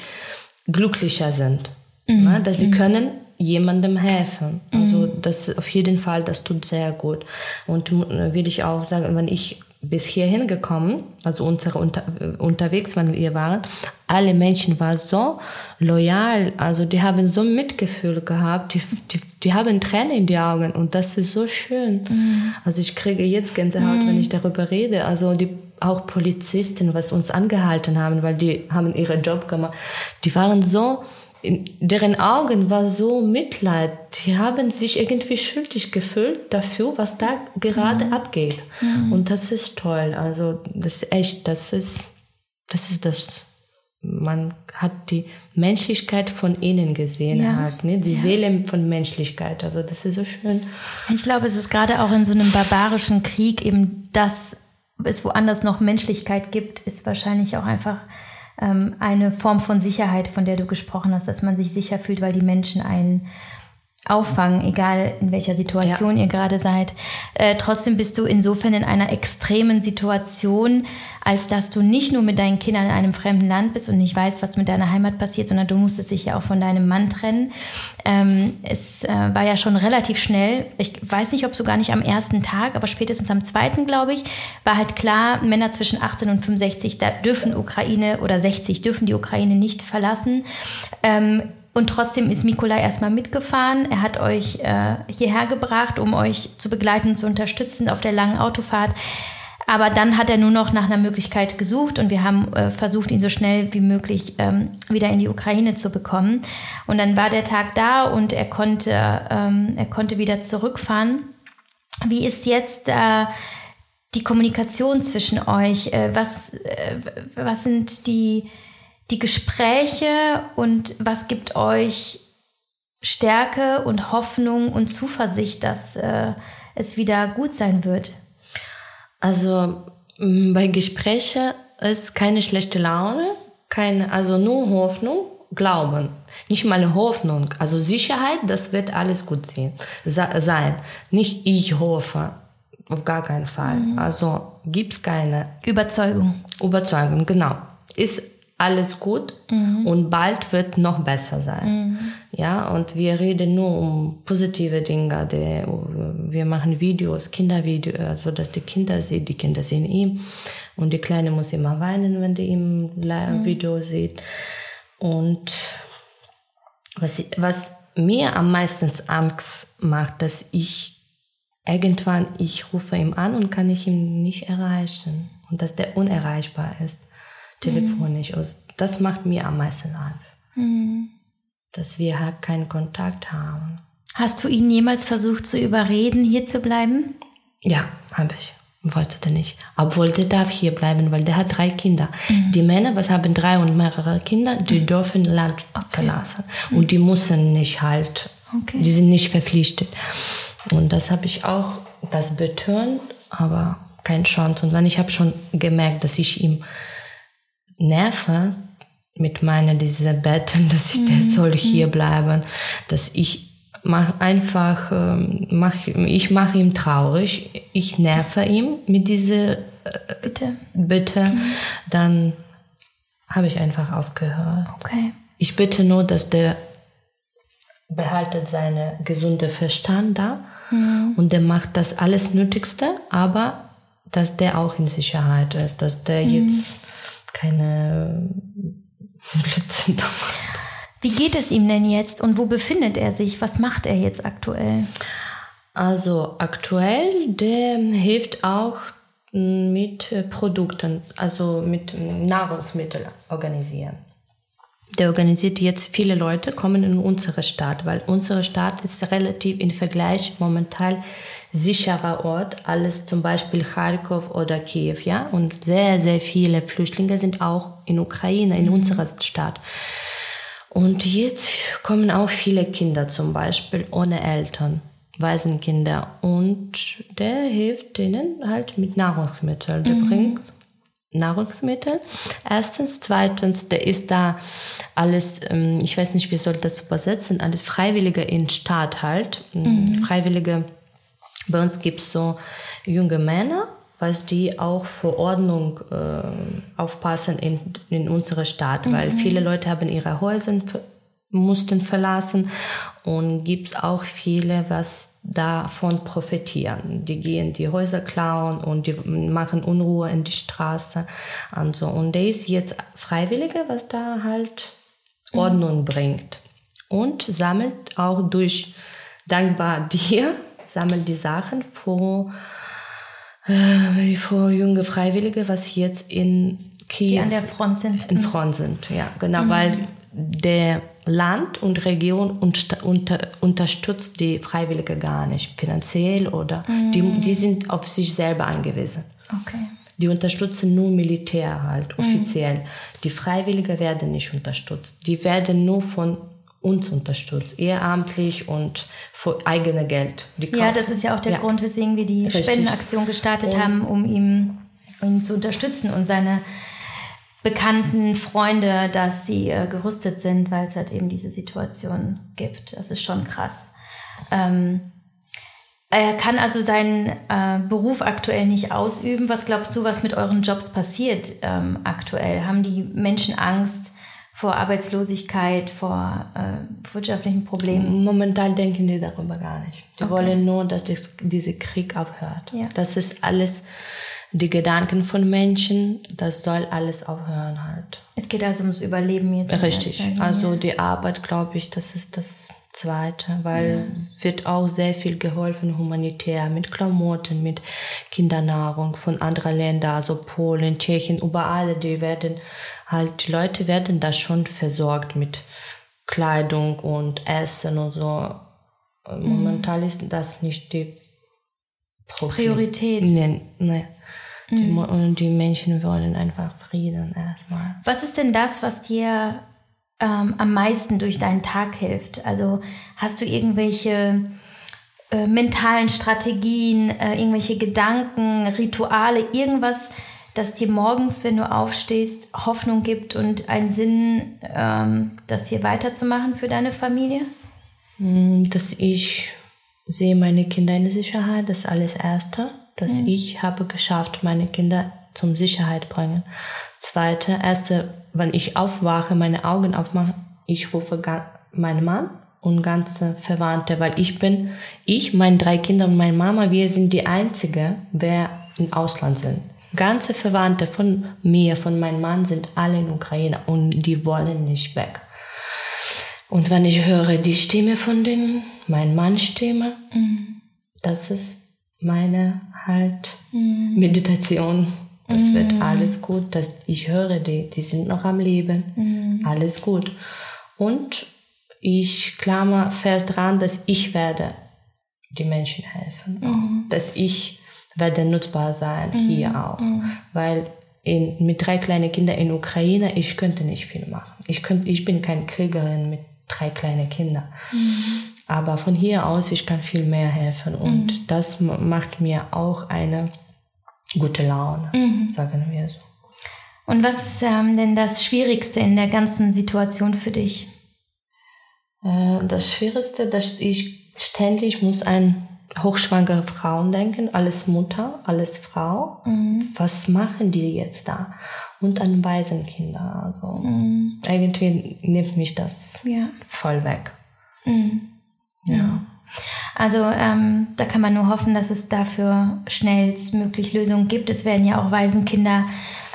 glücklicher sind, mhm. ne? dass die mhm. können jemandem helfen. Also mhm. das auf jeden Fall, das tut sehr gut. Und äh, würde ich auch sagen, wenn ich bis hierhin gekommen, also unsere unter, unterwegs, wenn wir waren, alle Menschen waren so loyal, also die haben so Mitgefühl gehabt, die, die, die haben Tränen in die Augen und das ist so schön. Mhm. Also ich kriege jetzt Gänsehaut, mhm. wenn ich darüber rede. Also die auch Polizisten, was uns angehalten haben, weil die haben ihren Job gemacht, die waren so in deren Augen war so Mitleid. Die haben sich irgendwie schuldig gefühlt dafür, was da gerade mhm. abgeht. Mhm. Und das ist toll. Also das ist echt, das ist, das ist das. Man hat die Menschlichkeit von innen gesehen, ja. halt, ne? die ja. Seele von Menschlichkeit. Also das ist so schön. Ich glaube, es ist gerade auch in so einem barbarischen Krieg eben das, es woanders noch Menschlichkeit gibt, ist wahrscheinlich auch einfach ähm, eine Form von Sicherheit, von der du gesprochen hast, dass man sich sicher fühlt, weil die Menschen einen auffangen, egal in welcher Situation ja. ihr gerade seid. Äh, trotzdem bist du insofern in einer extremen Situation, als dass du nicht nur mit deinen Kindern in einem fremden Land bist und nicht weißt, was mit deiner Heimat passiert, sondern du musstest dich ja auch von deinem Mann trennen. Ähm, es äh, war ja schon relativ schnell, ich weiß nicht, ob sogar nicht am ersten Tag, aber spätestens am zweiten, glaube ich, war halt klar, Männer zwischen 18 und 65, da dürfen Ukraine oder 60 dürfen die Ukraine nicht verlassen. Ähm, und trotzdem ist Mikola erstmal mitgefahren. Er hat euch äh, hierher gebracht, um euch zu begleiten und zu unterstützen auf der langen Autofahrt. Aber dann hat er nur noch nach einer Möglichkeit gesucht und wir haben äh, versucht, ihn so schnell wie möglich ähm, wieder in die Ukraine zu bekommen. Und dann war der Tag da und er konnte, ähm, er konnte wieder zurückfahren. Wie ist jetzt äh, die Kommunikation zwischen euch? Äh, was, äh, was sind die, die Gespräche und was gibt euch Stärke und Hoffnung und Zuversicht, dass äh, es wieder gut sein wird? Also bei Gesprächen ist keine schlechte Laune, keine, also nur Hoffnung, Glauben. Nicht mal Hoffnung, also Sicherheit, das wird alles gut sein. Nicht ich hoffe, auf gar keinen Fall. Mhm. Also gibt's keine Überzeugung. Überzeugung, genau. Ist alles gut mhm. und bald wird noch besser sein. Mhm. Ja, und wir reden nur um positive Dinge. Die, wir machen Videos, Kindervideos, so dass die Kinder sehen, die Kinder sehen ihn und die Kleine muss immer weinen, wenn die im mhm. Video sieht. Und was, was mir am meisten Angst macht, dass ich irgendwann, ich rufe ihn an und kann ich ihn nicht erreichen und dass der unerreichbar ist telefonisch mhm. aus. Das macht mir am meisten Angst. Mhm. Dass wir halt keinen Kontakt haben. Hast du ihn jemals versucht zu überreden, hier zu bleiben? Ja, habe ich. Wollte der nicht. Obwohl der darf hier bleiben, weil der hat drei Kinder. Mhm. Die Männer, was haben drei und mehrere Kinder, die mhm. dürfen Land okay. verlassen. Mhm. Und die müssen nicht halt, okay. die sind nicht verpflichtet. Und das habe ich auch, das betont, aber keine Chance. Und wenn ich habe schon gemerkt, dass ich ihm nerve mit meinen diese Betten, dass ich, mhm. der soll hier bleiben, dass ich mach einfach, ähm, mach, ich mache ihn traurig, ich nerve ihm mit dieser äh, Bitte, Bitte mhm. dann habe ich einfach aufgehört. Okay. Ich bitte nur, dass der behaltet seine gesunde Verstand da mhm. und der macht das alles Nötigste, aber dass der auch in Sicherheit ist, dass der mhm. jetzt keine Blitze da Wie geht es ihm denn jetzt und wo befindet er sich? Was macht er jetzt aktuell? Also aktuell, der hilft auch mit äh, Produkten, also mit Nahrungsmitteln organisieren. Der organisiert jetzt viele Leute, kommen in unsere Stadt, weil unsere Stadt ist relativ im Vergleich momentan sicherer Ort als zum Beispiel Kharkov oder Kiew, ja. Und sehr, sehr viele Flüchtlinge sind auch in Ukraine, in mhm. unserer Stadt. Und jetzt kommen auch viele Kinder zum Beispiel ohne Eltern. Waisenkinder und der hilft denen halt mit Nahrungsmitteln. Der mhm. bringt Nahrungsmittel. Erstens, zweitens, der ist da alles, ähm, ich weiß nicht, wie soll das übersetzen, alles Freiwillige in Staat halt. Mhm. Freiwillige, bei uns gibt es so junge Männer, was die auch für Ordnung äh, aufpassen in, in unserer Stadt, mhm. weil viele Leute haben ihre Häuser mussten verlassen und gibt es auch viele, was davon profitieren. Die gehen die Häuser klauen und die machen Unruhe in die Straße und so. Und der ist jetzt Freiwillige, was da halt Ordnung mhm. bringt und sammelt auch durch dankbar dir sammelt die Sachen vor äh, vor junge Freiwillige, was jetzt in Kiew die an der Front sind. In Front sind, ja, genau, mhm. weil der Land und Region unter, unter, unterstützt die Freiwillige gar nicht, finanziell oder mm. die, die sind auf sich selber angewiesen. Okay. Die unterstützen nur Militär halt, offiziell. Mm. Die Freiwillige werden nicht unterstützt. Die werden nur von uns unterstützt, ehrenamtlich und für eigene Geld. ja, das ist ja auch der ja. Grund, weswegen wir die Richtig. Spendenaktion gestartet und haben, um ihn, ihn zu unterstützen und seine Bekannten, Freunde, dass sie äh, gerüstet sind, weil es halt eben diese Situation gibt. Das ist schon krass. Ähm, er kann also seinen äh, Beruf aktuell nicht ausüben. Was glaubst du, was mit euren Jobs passiert ähm, aktuell? Haben die Menschen Angst vor Arbeitslosigkeit, vor äh, wirtschaftlichen Problemen? Momentan denken die darüber gar nicht. Die okay. wollen nur, dass die, dieser Krieg aufhört. Ja. Das ist alles die Gedanken von Menschen, das soll alles aufhören halt. Es geht also ums Überleben jetzt. Richtig. Also die Arbeit, glaube ich, das ist das Zweite, weil ja. wird auch sehr viel geholfen humanitär mit Klamotten, mit Kindernahrung von anderen Ländern, also Polen, Tschechien, überall, die werden halt, die Leute werden da schon versorgt mit Kleidung und Essen und so. Mhm. Momentan ist das nicht die Priorität. Nee, nee. Die, mhm. Die Menschen wollen einfach Frieden erstmal. Was ist denn das, was dir ähm, am meisten durch deinen Tag hilft? Also hast du irgendwelche äh, mentalen Strategien, äh, irgendwelche Gedanken, Rituale, irgendwas, das dir morgens, wenn du aufstehst, Hoffnung gibt und einen Sinn, ähm, das hier weiterzumachen für deine Familie? Mm, dass ich sehe meine Kinder in Sicherheit, das ist alles Erste dass mhm. ich habe geschafft, meine Kinder zum Sicherheit bringen. Zweite, erste, wenn ich aufwache, meine Augen aufmache, ich rufe meinen Mann und ganze Verwandte, weil ich bin, ich, meine drei Kinder und meine Mama, wir sind die einzige, wer im Ausland sind. Ganze Verwandte von mir, von meinem Mann sind alle in Ukraine und die wollen nicht weg. Und wenn ich höre die Stimme von denen, mein Mann Stimme, mhm. das ist meine halt mhm. Meditation. Das mhm. wird alles gut. Das, ich höre die, die sind noch am Leben. Mhm. Alles gut. Und ich klammer fest dran, dass ich werde die Menschen helfen. Mhm. Dass ich werde nutzbar sein mhm. hier auch. Mhm. Weil in, mit drei kleinen Kindern in Ukraine, ich könnte nicht viel machen. Ich, könnte, ich bin keine Kriegerin mit drei kleinen Kindern. Aber von hier aus, ich kann viel mehr helfen und das macht mir auch eine gute Laune, mhm. sagen wir so. Und was ist ähm, denn das Schwierigste in der ganzen Situation für dich? Äh, das Schwierigste, dass ich ständig muss an hochschwangere Frauen denken, alles Mutter, alles Frau. Mhm. Was machen die jetzt da? Und an Waisenkinder. Also mhm. irgendwie nimmt mich das ja. voll weg. Mhm. Ja. Also ähm, da kann man nur hoffen, dass es dafür schnellstmöglich Lösungen gibt. Es werden ja auch Waisenkinder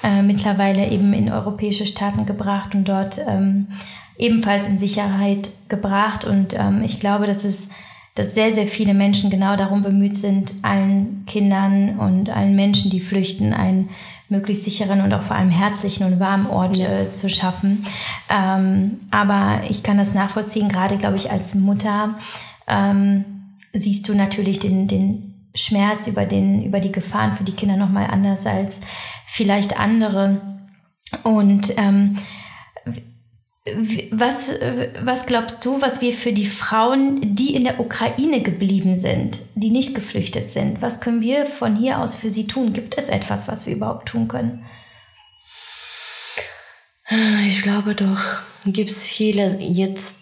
äh, mittlerweile eben in europäische Staaten gebracht und dort ähm, ebenfalls in Sicherheit gebracht. Und ähm, ich glaube, dass es dass sehr, sehr viele Menschen genau darum bemüht sind, allen Kindern und allen Menschen, die flüchten, einen möglichst sicheren und auch vor allem herzlichen und warmen Ort äh, zu schaffen. Ähm, aber ich kann das nachvollziehen, gerade glaube ich als Mutter ähm, siehst du natürlich den, den Schmerz über, den, über die Gefahren für die Kinder nochmal anders als vielleicht andere. Und ähm, was, was glaubst du, was wir für die Frauen, die in der Ukraine geblieben sind, die nicht geflüchtet sind, was können wir von hier aus für sie tun? Gibt es etwas, was wir überhaupt tun können? Ich glaube doch, gibt es viele jetzt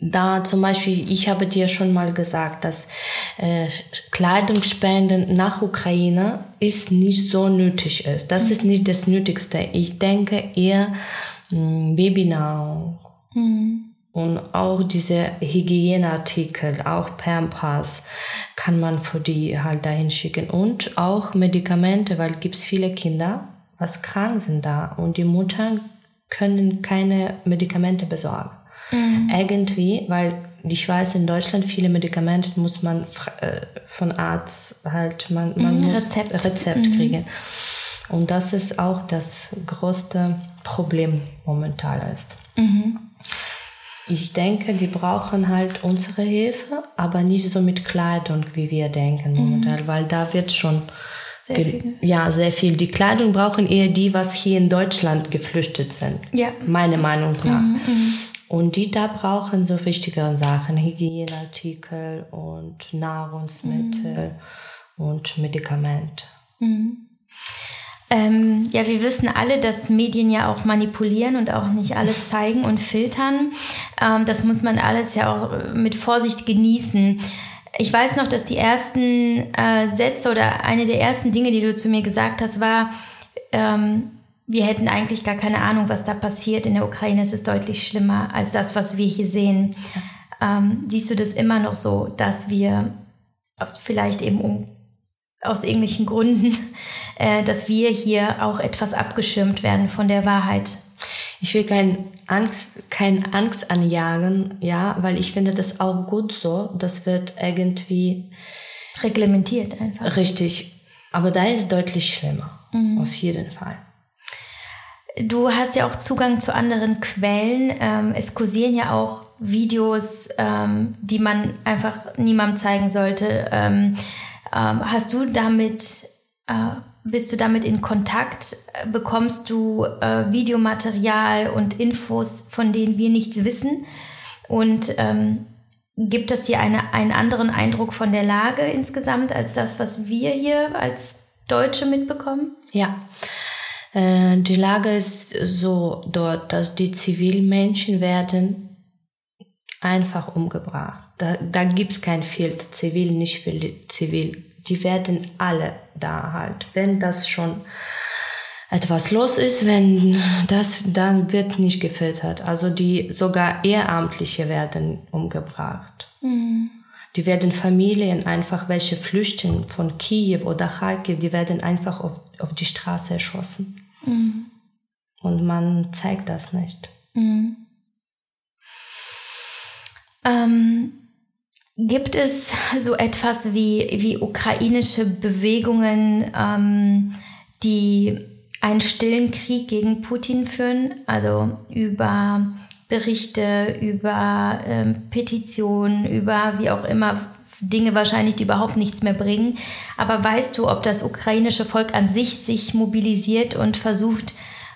da zum Beispiel, ich habe dir schon mal gesagt, dass äh, Kleidungsspenden nach Ukraine ist nicht so nötig ist. Das ist nicht das Nötigste. Ich denke eher hm, Babynahrung mhm. und auch diese Hygieneartikel, auch Pampers kann man für die halt dahin schicken und auch Medikamente, weil gibt's viele Kinder, was krank sind da und die Mutter können keine Medikamente besorgen. Mhm. Irgendwie, weil ich weiß, in Deutschland viele Medikamente muss man äh, von Arzt halt, man, man mhm, muss Rezept, Rezept mhm. kriegen. Und das ist auch das größte Problem momentan ist. Mhm. Ich denke, die brauchen halt unsere Hilfe, aber nicht so mit Kleidung, wie wir denken mhm. momentan, weil da wird schon sehr viel. Ja, sehr viel. Die Kleidung brauchen eher die, was hier in Deutschland geflüchtet sind. Ja. Meiner Meinung nach. Mhm, mhm. Und die da brauchen so wichtigere Sachen, Hygieneartikel und Nahrungsmittel mhm. und Medikamente. Mhm. Ähm, ja, wir wissen alle, dass Medien ja auch manipulieren und auch nicht alles zeigen und filtern. Ähm, das muss man alles ja auch mit Vorsicht genießen. Ich weiß noch, dass die ersten äh, Sätze oder eine der ersten Dinge, die du zu mir gesagt hast, war, ähm, wir hätten eigentlich gar keine Ahnung, was da passiert. In der Ukraine ist es deutlich schlimmer als das, was wir hier sehen. Ähm, siehst du das immer noch so, dass wir vielleicht eben um, aus irgendwelchen Gründen, äh, dass wir hier auch etwas abgeschirmt werden von der Wahrheit? Ich will kein Angst, kein Angst anjagen, ja, weil ich finde das auch gut so. Das wird irgendwie reglementiert einfach. Richtig. Aber da ist deutlich schlimmer. Mhm. Auf jeden Fall. Du hast ja auch Zugang zu anderen Quellen. Ähm, es kursieren ja auch Videos, ähm, die man einfach niemandem zeigen sollte. Ähm, ähm hast du damit, äh, bist du damit in Kontakt? Bekommst du äh, Videomaterial und Infos, von denen wir nichts wissen? Und ähm, gibt es dir eine, einen anderen Eindruck von der Lage insgesamt als das, was wir hier als Deutsche mitbekommen? Ja. Äh, die Lage ist so dort, dass die Zivilmenschen werden einfach umgebracht. Da, da gibt's kein Filter, zivil, nicht zivil. Die werden alle da halt. Wenn das schon etwas los ist, wenn das, dann wird nicht gefiltert. Also die sogar Ehrenamtliche werden umgebracht. Mhm. Die werden Familien einfach, welche flüchten von Kiew oder Kharkiv, die werden einfach auf, auf die Straße erschossen. Mhm. Und man zeigt das nicht. Mhm. Ähm, gibt es so etwas wie, wie ukrainische Bewegungen, ähm, die einen stillen Krieg gegen Putin führen? Also über Berichte, über ähm, Petitionen, über wie auch immer Dinge wahrscheinlich, die überhaupt nichts mehr bringen. Aber weißt du, ob das ukrainische Volk an sich sich mobilisiert und versucht,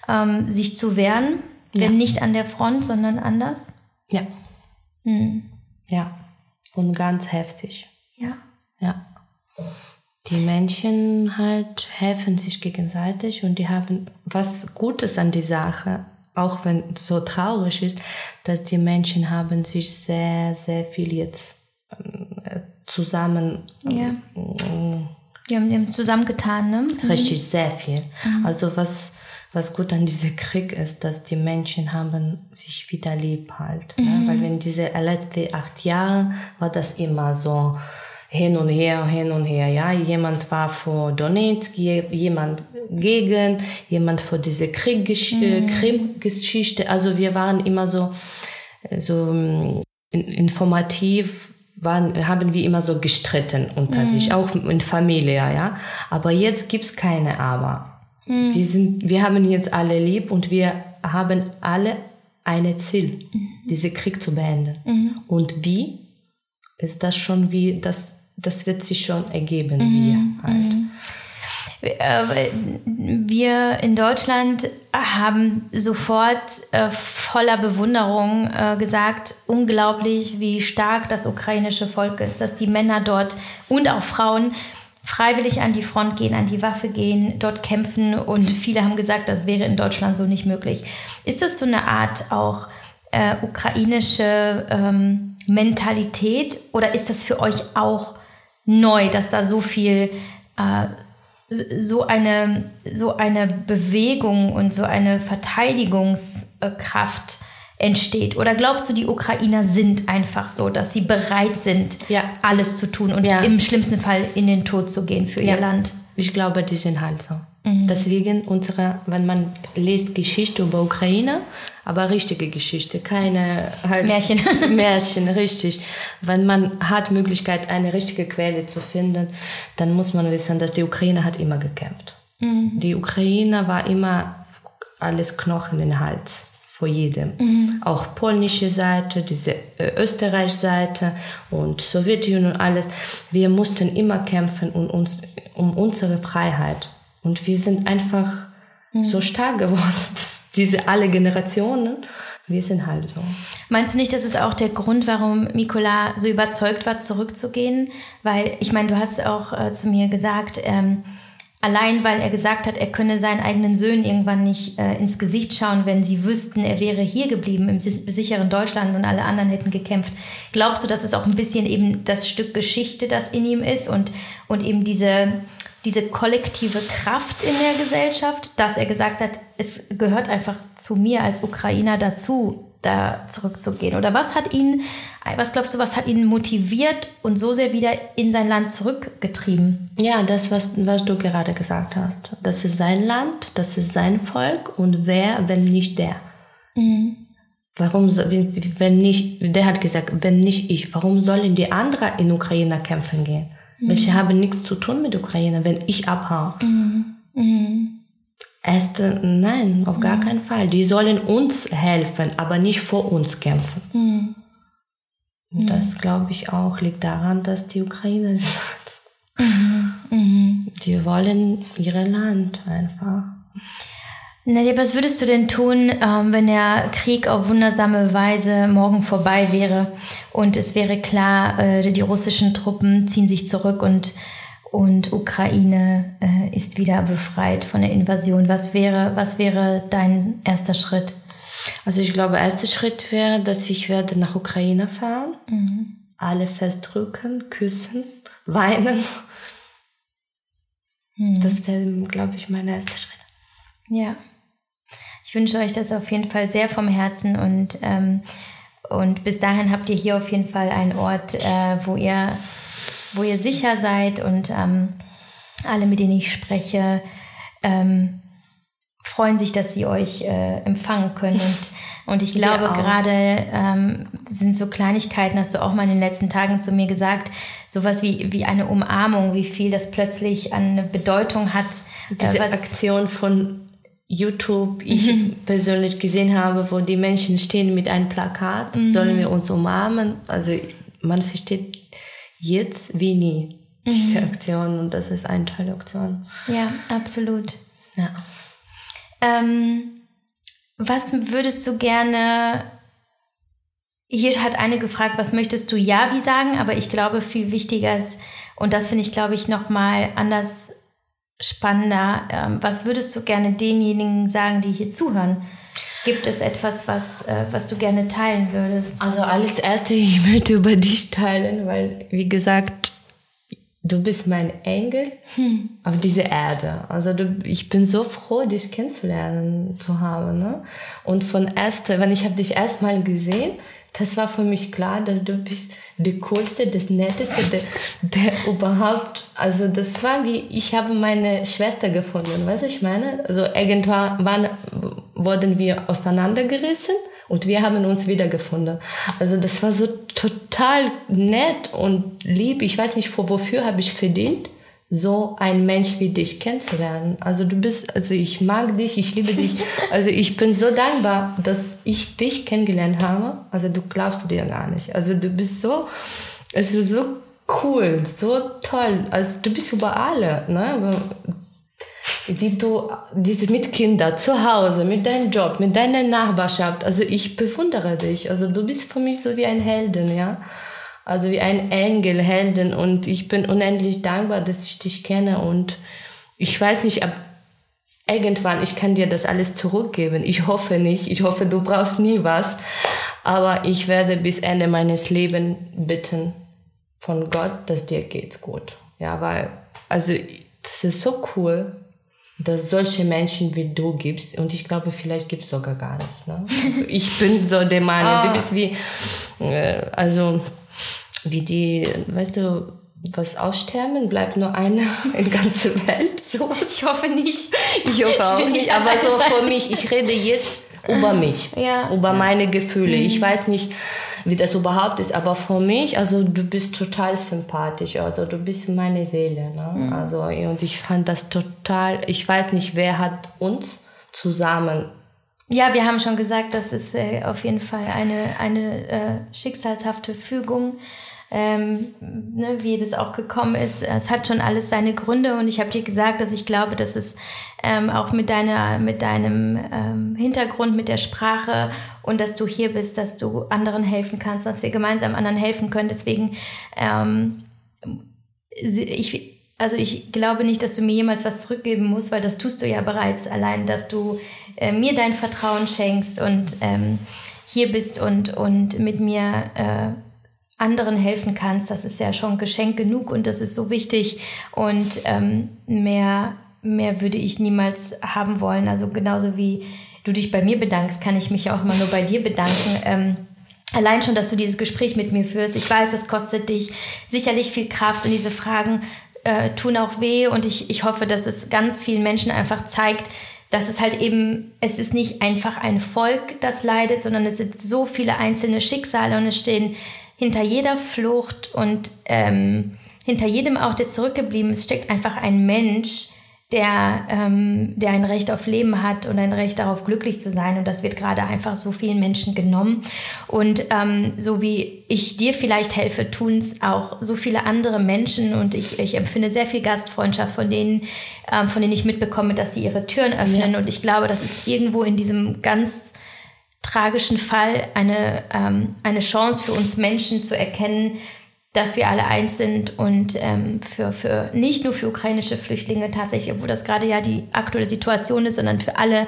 ähm, sich zu wehren? Ja. Wenn nicht an der Front, sondern anders? Ja. Hm. Ja. Und ganz heftig. Ja. Ja. Die Menschen halt helfen sich gegenseitig und die haben was Gutes an die Sache, auch wenn es so traurig ist, dass die Menschen haben sich sehr, sehr viel jetzt ähm, zusammen. Ja. Die haben, die haben zusammengetan, ne? Mhm. Richtig, sehr viel. Mhm. Also was, was gut an diesem Krieg ist, dass die Menschen haben sich wieder lieb halt. Ne? Mhm. Ne? Weil wenn diese letzten acht Jahre war das immer so hin und her, hin und her. Ja, jemand war vor Donetsk, jemand gegen, jemand vor diese Krieggeschichte. Mhm. Also wir waren immer so, so ähm, informativ waren, haben wir immer so gestritten unter mhm. sich, auch in Familie, ja. Aber jetzt gibt's keine Aber. Mhm. Wir sind, wir haben jetzt alle lieb und wir haben alle ein Ziel, mhm. diese Krieg zu beenden. Mhm. Und wie ist das schon wie, das, das wird sich schon ergeben, mhm. halt. Mhm. Äh, wir in Deutschland haben sofort äh, voller Bewunderung äh, gesagt, unglaublich, wie stark das ukrainische Volk ist, dass die Männer dort und auch Frauen freiwillig an die Front gehen, an die Waffe gehen, dort kämpfen und viele haben gesagt, das wäre in Deutschland so nicht möglich. Ist das so eine Art auch äh, ukrainische ähm, Mentalität oder ist das für euch auch neu, dass da so viel äh, so eine, so eine Bewegung und so eine Verteidigungskraft entsteht? Oder glaubst du, die Ukrainer sind einfach so, dass sie bereit sind, ja. alles zu tun und ja. im schlimmsten Fall in den Tod zu gehen für ja. ihr Land? Ich glaube, die sind halt so. Mhm. Deswegen unsere, wenn man liest Geschichte über Ukraine, aber richtige Geschichte, keine halt Märchen. Märchen, richtig. Wenn man hat Möglichkeit, eine richtige Quelle zu finden, dann muss man wissen, dass die Ukraine hat immer gekämpft. Mhm. Die Ukraine war immer alles Knochen in den Hals vor jedem. Mhm. Auch polnische Seite, diese äh, Österreich-Seite und Sowjetunion und alles. Wir mussten immer kämpfen um, uns, um unsere Freiheit. Und wir sind einfach mhm. so stark geworden, diese alle Generationen, wir sind halt so. Meinst du nicht, das ist auch der Grund, warum Mikola so überzeugt war, zurückzugehen? Weil, ich meine, du hast auch äh, zu mir gesagt, ähm, Allein weil er gesagt hat, er könne seinen eigenen Söhnen irgendwann nicht äh, ins Gesicht schauen, wenn sie wüssten, er wäre hier geblieben im sicheren Deutschland und alle anderen hätten gekämpft. Glaubst du, dass es auch ein bisschen eben das Stück Geschichte, das in ihm ist und, und eben diese, diese kollektive Kraft in der Gesellschaft, dass er gesagt hat, es gehört einfach zu mir als Ukrainer dazu, da zurückzugehen? Oder was hat ihn, was glaubst du, was hat ihn motiviert und so sehr wieder in sein Land zurückgetrieben? Ja, das, was, was du gerade gesagt hast. Das ist sein Land, das ist sein Volk und wer, wenn nicht der? Mhm. Warum, wenn nicht, der hat gesagt, wenn nicht ich, warum sollen die anderen in Ukraine kämpfen gehen? Mhm. Welche haben nichts zu tun mit Ukraine, wenn ich abhaue? Mhm. Mhm. Erst, nein, auf gar mhm. keinen Fall. Die sollen uns helfen, aber nicht vor uns kämpfen. Mhm. Das, glaube ich, auch liegt daran, dass die Ukraine sind. Die wollen ihr Land einfach. Nadia, was würdest du denn tun, ähm, wenn der Krieg auf wundersame Weise morgen vorbei wäre und es wäre klar, äh, die russischen Truppen ziehen sich zurück und und Ukraine äh, ist wieder befreit von der Invasion. Was wäre, was wäre dein erster Schritt? Also ich glaube, erster Schritt wäre, dass ich werde nach Ukraine fahren, mhm. alle festdrücken, küssen, weinen. Mhm. Das wäre, glaube ich, mein erster Schritt. Ja. Ich wünsche euch das auf jeden Fall sehr vom Herzen und, ähm, und bis dahin habt ihr hier auf jeden Fall einen Ort, äh, wo ihr wo ihr sicher seid und ähm, alle, mit denen ich spreche, ähm, freuen sich, dass sie euch äh, empfangen können. Und, und ich glaube, gerade ähm, sind so Kleinigkeiten, hast du auch mal in den letzten Tagen zu mir gesagt, sowas wie, wie eine Umarmung, wie viel das plötzlich an Bedeutung hat. Diese äh, Aktion von YouTube ich mhm. persönlich gesehen habe, wo die Menschen stehen mit einem Plakat, mhm. sollen wir uns umarmen. Also man versteht jetzt wie nie diese mhm. Aktion und das ist eine tolle Aktion. Ja, absolut. Ja. Ähm, was würdest du gerne hier hat eine gefragt, was möchtest du ja wie sagen, aber ich glaube viel wichtiger ist, und das finde ich, glaube ich, nochmal anders spannender, ähm, was würdest du gerne denjenigen sagen, die hier zuhören? Gibt es etwas, was, äh, was du gerne teilen würdest? Also als erstes, ich möchte über dich teilen, weil, wie gesagt, du bist mein Engel hm. auf dieser Erde. Also du, ich bin so froh, dich kennenzulernen zu haben. Ne? Und von erst, wenn ich habe dich erstmal gesehen, das war für mich klar, dass du bist der coolste, das netteste, der, der überhaupt, also das war wie, ich habe meine Schwester gefunden, weißt du, ich meine? Also irgendwann wurden wir auseinandergerissen Und wir haben uns wiedergefunden. Also das war so total nett und lieb. Ich weiß nicht, wofür habe ich verdient so ein Mensch wie dich kennenzulernen. Also du bist, also ich mag dich, ich liebe dich. Also ich bin so dankbar, dass ich dich kennengelernt habe. Also du glaubst du dir gar nicht. Also du bist so, es ist so cool, so toll. Also du bist über alle, ne? Wie du dieses mit Kindern zu Hause, mit deinem Job, mit deiner Nachbarschaft. Also ich bewundere dich. Also du bist für mich so wie ein Helden, ja also wie ein Engel, Helden und ich bin unendlich dankbar, dass ich dich kenne und ich weiß nicht, ab irgendwann, ich kann dir das alles zurückgeben. Ich hoffe nicht, ich hoffe, du brauchst nie was, aber ich werde bis Ende meines Lebens bitten von Gott, dass dir geht's gut. Ja, weil, also, das ist so cool, dass solche Menschen wie du gibst und ich glaube, vielleicht gibt's sogar gar nicht. Ne? Also ich bin so der Mann, ah. du bist wie, äh, also, wie die, weißt du, was aussterben, bleibt nur einer in der ganzen Welt. So. Ich hoffe nicht. Ich hoffe auch nicht, nicht aber so für mich, ich rede jetzt über mich, ja. über meine Gefühle. Mhm. Ich weiß nicht, wie das überhaupt ist, aber für mich, also du bist total sympathisch, also du bist meine Seele. Ne? Mhm. Also und ich fand das total, ich weiß nicht, wer hat uns zusammen ja, wir haben schon gesagt, das ist äh, auf jeden Fall eine, eine äh, schicksalshafte Fügung ähm, ne, wie das auch gekommen ist. Es hat schon alles seine Gründe und ich habe dir gesagt, dass ich glaube, dass es ähm, auch mit deiner, mit deinem ähm, Hintergrund, mit der Sprache und dass du hier bist, dass du anderen helfen kannst, dass wir gemeinsam anderen helfen können. Deswegen ähm, ich also ich glaube nicht, dass du mir jemals was zurückgeben musst, weil das tust du ja bereits. Allein, dass du äh, mir dein Vertrauen schenkst und ähm, hier bist und, und mit mir äh, anderen helfen kannst, das ist ja schon Geschenk genug und das ist so wichtig und ähm, mehr, mehr würde ich niemals haben wollen. Also genauso wie du dich bei mir bedankst, kann ich mich auch immer nur bei dir bedanken. Ähm, allein schon, dass du dieses Gespräch mit mir führst. Ich weiß, es kostet dich sicherlich viel Kraft und diese Fragen äh, tun auch weh und ich, ich hoffe, dass es ganz vielen Menschen einfach zeigt, dass es halt eben, es ist nicht einfach ein Volk, das leidet, sondern es sind so viele einzelne Schicksale und es stehen hinter jeder Flucht und ähm, hinter jedem auch, der zurückgeblieben ist, steckt einfach ein Mensch, der, ähm, der ein Recht auf Leben hat und ein Recht darauf, glücklich zu sein. Und das wird gerade einfach so vielen Menschen genommen. Und ähm, so wie ich dir vielleicht helfe, tun es auch so viele andere Menschen. Und ich, ich empfinde sehr viel Gastfreundschaft von denen, ähm, von denen ich mitbekomme, dass sie ihre Türen öffnen. Ja. Und ich glaube, das ist irgendwo in diesem ganz tragischen Fall eine, ähm, eine Chance für uns Menschen zu erkennen, dass wir alle eins sind und ähm, für, für nicht nur für ukrainische Flüchtlinge tatsächlich, obwohl das gerade ja die aktuelle Situation ist, sondern für alle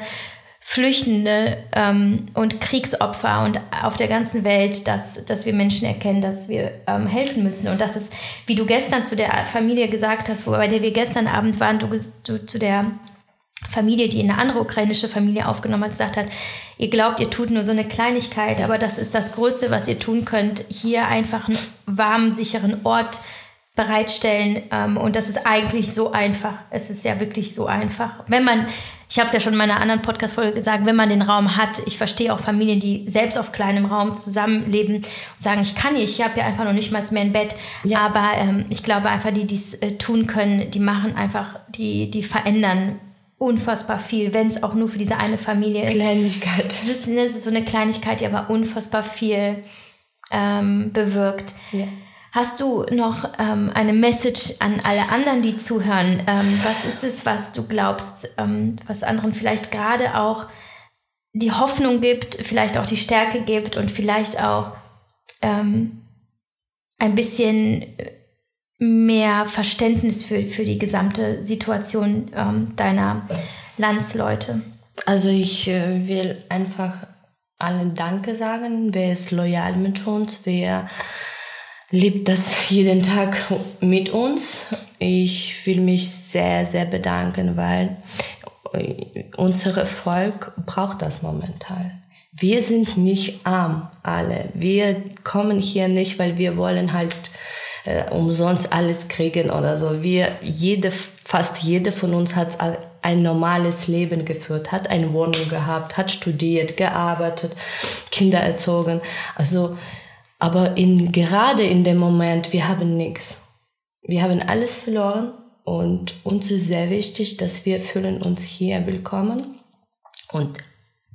Flüchtende ähm, und Kriegsopfer und auf der ganzen Welt, dass, dass wir Menschen erkennen, dass wir ähm, helfen müssen. Und das ist, wie du gestern zu der Familie gesagt hast, wo, bei der wir gestern Abend waren, du, du zu der Familie, die eine andere ukrainische Familie aufgenommen hat, gesagt hat, ihr glaubt, ihr tut nur so eine Kleinigkeit, aber das ist das Größte, was ihr tun könnt, hier einfach einen warmen, sicheren Ort bereitstellen. Ähm, und das ist eigentlich so einfach. Es ist ja wirklich so einfach. Wenn man, ich habe es ja schon in meiner anderen Podcast-Folge gesagt, wenn man den Raum hat, ich verstehe auch Familien, die selbst auf kleinem Raum zusammenleben und sagen, ich kann nicht, ich habe ja einfach noch nicht mal mehr ein Bett. Ja. Aber ähm, ich glaube einfach, die dies äh, tun können, die machen einfach, die, die verändern unfassbar viel, wenn es auch nur für diese eine Familie ist. Kleinigkeit. Es ist, ne, ist so eine Kleinigkeit, die aber unfassbar viel ähm, bewirkt. Ja. Hast du noch ähm, eine Message an alle anderen, die zuhören? Ähm, was ist es, was du glaubst, ähm, was anderen vielleicht gerade auch die Hoffnung gibt, vielleicht auch die Stärke gibt und vielleicht auch ähm, ein bisschen mehr Verständnis für, für die gesamte Situation ähm, deiner Landsleute? Also ich äh, will einfach allen Danke sagen. Wer ist loyal mit uns? Wer liebt das jeden Tag mit uns? Ich will mich sehr, sehr bedanken, weil äh, unser Volk braucht das momentan. Wir sind nicht arm, alle. Wir kommen hier nicht, weil wir wollen halt äh, umsonst alles kriegen oder so. Wir, jede, fast jede von uns hat ein normales Leben geführt, hat eine Wohnung gehabt, hat studiert, gearbeitet, Kinder erzogen. Also, aber in, gerade in dem Moment, wir haben nichts. Wir haben alles verloren und uns ist sehr wichtig, dass wir fühlen uns hier willkommen. Und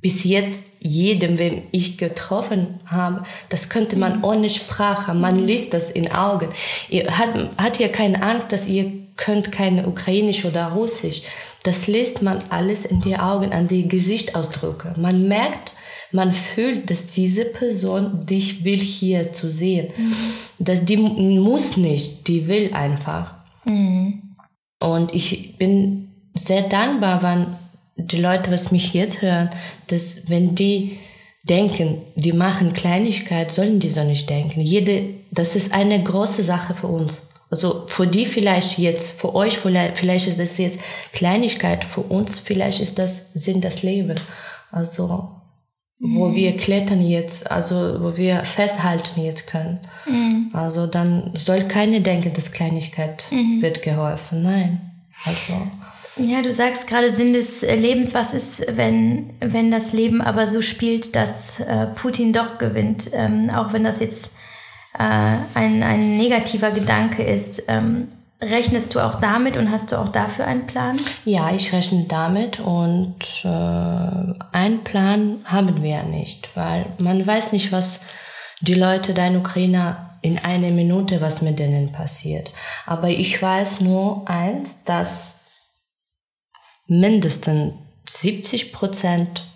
bis jetzt jedem, wem ich getroffen habe, das könnte man mhm. ohne Sprache, man liest das in Augen. Ihr hat, hat hier keine Angst, dass ihr könnt keine Ukrainisch oder Russisch. Das liest man alles in die Augen, an die Gesichtsausdrücke. Man merkt, man fühlt, dass diese Person dich will hier zu sehen. Mhm. Dass die muss nicht, die will einfach. Mhm. Und ich bin sehr dankbar, wenn die Leute, was mich jetzt hören, dass wenn die denken, die machen Kleinigkeit, sollen die so nicht denken. Jede, das ist eine große Sache für uns. Also für die vielleicht jetzt, für euch vielleicht, vielleicht ist das jetzt Kleinigkeit, für uns vielleicht ist das Sinn das Leben. Also wo mhm. wir klettern jetzt, also wo wir festhalten jetzt können. Mhm. Also dann soll keine denken, dass Kleinigkeit mhm. wird geholfen. Nein. Also. Ja, du sagst gerade Sinn des Lebens. Was ist, wenn, wenn das Leben aber so spielt, dass äh, Putin doch gewinnt? Ähm, auch wenn das jetzt äh, ein, ein negativer Gedanke ist. Ähm, Rechnest du auch damit und hast du auch dafür einen Plan? Ja, ich rechne damit und äh, einen Plan haben wir nicht, weil man weiß nicht, was die Leute da in Ukraine in einer Minute, was mit denen passiert. Aber ich weiß nur eins, dass mindestens 70 Prozent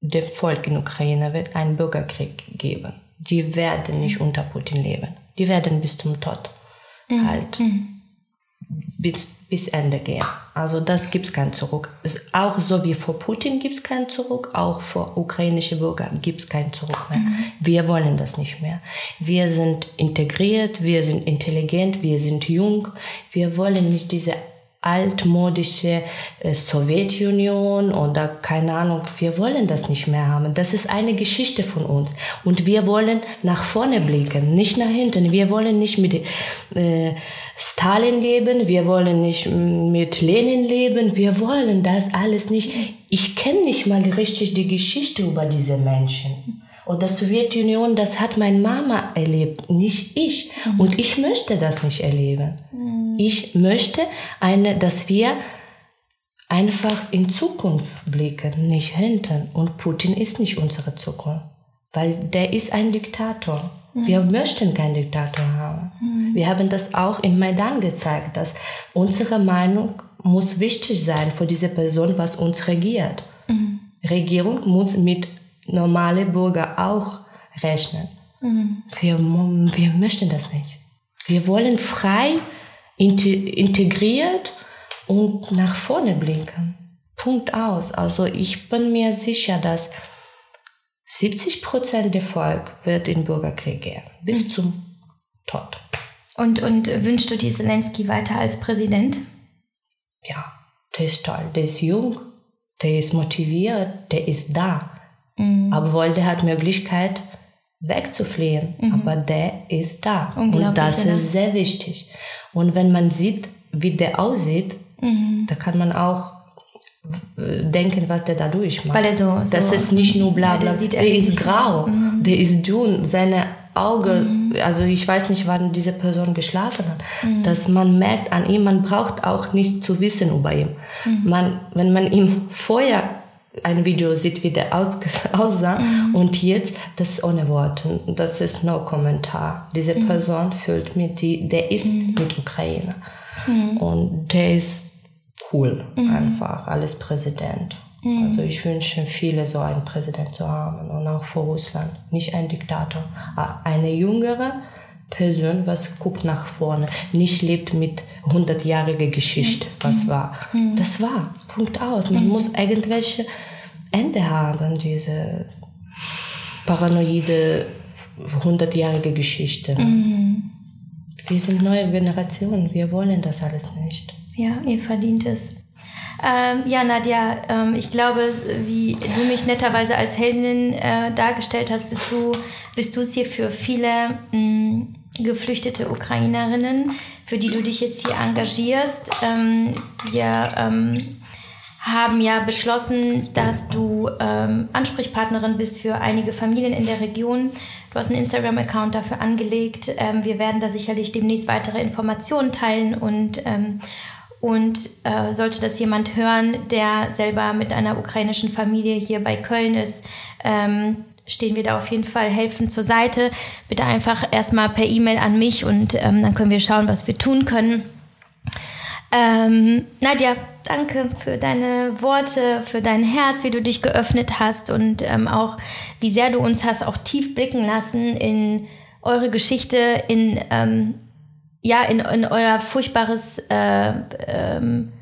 der Volk in Ukraine wird einen Bürgerkrieg geben. Die werden nicht unter Putin leben. Die werden bis zum Tod mhm. halt. Mhm bis, bis Ende gehen. Also das gibt's kein Zurück. Ist auch so wie vor Putin gibt's kein Zurück, auch vor ukrainische Bürger gibt's kein Zurück mehr. Mhm. Wir wollen das nicht mehr. Wir sind integriert, wir sind intelligent, wir sind jung. Wir wollen nicht diese altmodische äh, Sowjetunion oder keine Ahnung, wir wollen das nicht mehr haben. Das ist eine Geschichte von uns und wir wollen nach vorne blicken, nicht nach hinten. Wir wollen nicht mit äh, Stalin leben, wir wollen nicht mit Lenin leben, wir wollen das alles nicht. Ich kenne nicht mal richtig die Geschichte über diese Menschen. Und das Sowjetunion, das hat meine Mama erlebt, nicht ich. Mhm. Und ich möchte das nicht erleben. Mhm. Ich möchte eine, dass wir einfach in Zukunft blicken, nicht hinten. Und Putin ist nicht unsere Zukunft, weil der ist ein Diktator. Mhm. Wir möchten keinen Diktator haben. Mhm. Wir haben das auch in Maidan gezeigt, dass unsere Meinung muss wichtig sein für diese Person, was uns regiert. Mhm. Regierung muss mit normale Bürger auch rechnen. Mhm. Wir, wir möchten das nicht. Wir wollen frei, integriert und nach vorne blicken. Punkt aus. Also ich bin mir sicher, dass 70 Prozent der Volk wird in Bürgerkrieg gehen, bis mhm. zum Tod. Und, und wünschst du dir Zelensky weiter als Präsident? Ja, der ist toll, der ist jung, der ist motiviert, der ist da. Mhm. Aber der hat Möglichkeit wegzufliehen, mhm. aber der ist da. Und das ist sehr wichtig. Und wenn man sieht, wie der aussieht, mhm. da kann man auch äh, denken, was der da durchmacht. Weil er so, so das ist nicht nur bla bla. Der, der ist grau, mhm. der ist dünn, seine Augen, mhm. also ich weiß nicht, wann diese Person geschlafen hat, mhm. dass man merkt an ihm, man braucht auch nicht zu wissen über ihn. Mhm. Man, wenn man ihm vorher ein Video sieht, wie der aus, aussah mhm. und jetzt das ist ohne Worte. Das ist no Kommentar. Diese mhm. Person fühlt mit, die, der ist mhm. mit Ukraine mhm. und der ist cool mhm. einfach als Präsident. Mhm. Also ich wünsche viele so einen Präsident zu haben und auch für Russland. Nicht ein Diktator, eine jüngere Person, was guckt nach vorne, nicht lebt mit hundertjähriger Geschichte, was war. Das war, Punkt aus. Man muss irgendwelche Ende haben, diese paranoide hundertjährige Geschichte. Mhm. Wir sind neue Generationen, wir wollen das alles nicht. Ja, ihr verdient es. Ähm, ja, Nadja, ähm, ich glaube, wie du mich netterweise als Heldin äh, dargestellt hast, bist du, bist du es hier für viele mh, mm, geflüchtete Ukrainerinnen, für die du dich jetzt hier engagierst. Ähm, wir ähm, haben ja beschlossen, dass du ähm, Ansprechpartnerin bist für einige Familien in der Region. Du hast einen Instagram-Account dafür angelegt. Ähm, wir werden da sicherlich demnächst weitere Informationen teilen und ähm, und äh, sollte das jemand hören, der selber mit einer ukrainischen Familie hier bei Köln ist, ähm, stehen wir da auf jeden Fall helfend zur Seite. Bitte einfach erstmal per E-Mail an mich und ähm, dann können wir schauen, was wir tun können. Ähm, Nadja, danke für deine Worte, für dein Herz, wie du dich geöffnet hast und ähm, auch wie sehr du uns hast auch tief blicken lassen in eure Geschichte, in ähm, ja in, in euer furchtbares äh, ähm,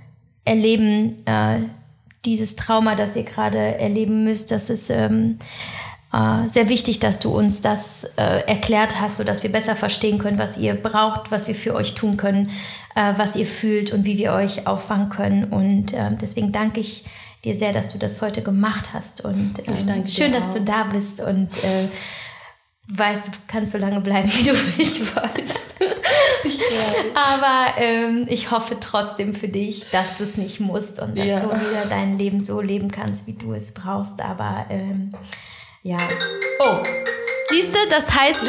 Erleben, äh, dieses Trauma, das ihr gerade erleben müsst. Das ist ähm, äh, sehr wichtig, dass du uns das äh, erklärt hast, sodass wir besser verstehen können, was ihr braucht, was wir für euch tun können, äh, was ihr fühlt und wie wir euch auffangen können. Und äh, deswegen danke ich dir sehr, dass du das heute gemacht hast. Und ähm, schön, dass du da bist und äh, weißt, du kannst so lange bleiben, wie du willst. Aber ähm, ich hoffe trotzdem für dich, dass du es nicht musst und dass ja. du wieder dein Leben so leben kannst, wie du es brauchst. Aber ähm, ja. Oh, siehst du, das heißt,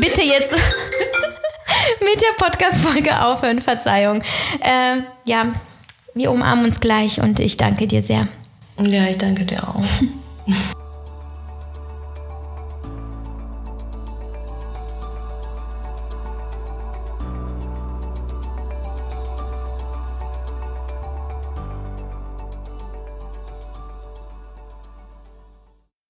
bitte jetzt mit der Podcast-Folge aufhören, Verzeihung. Äh, ja, wir umarmen uns gleich und ich danke dir sehr. Ja, ich danke dir auch.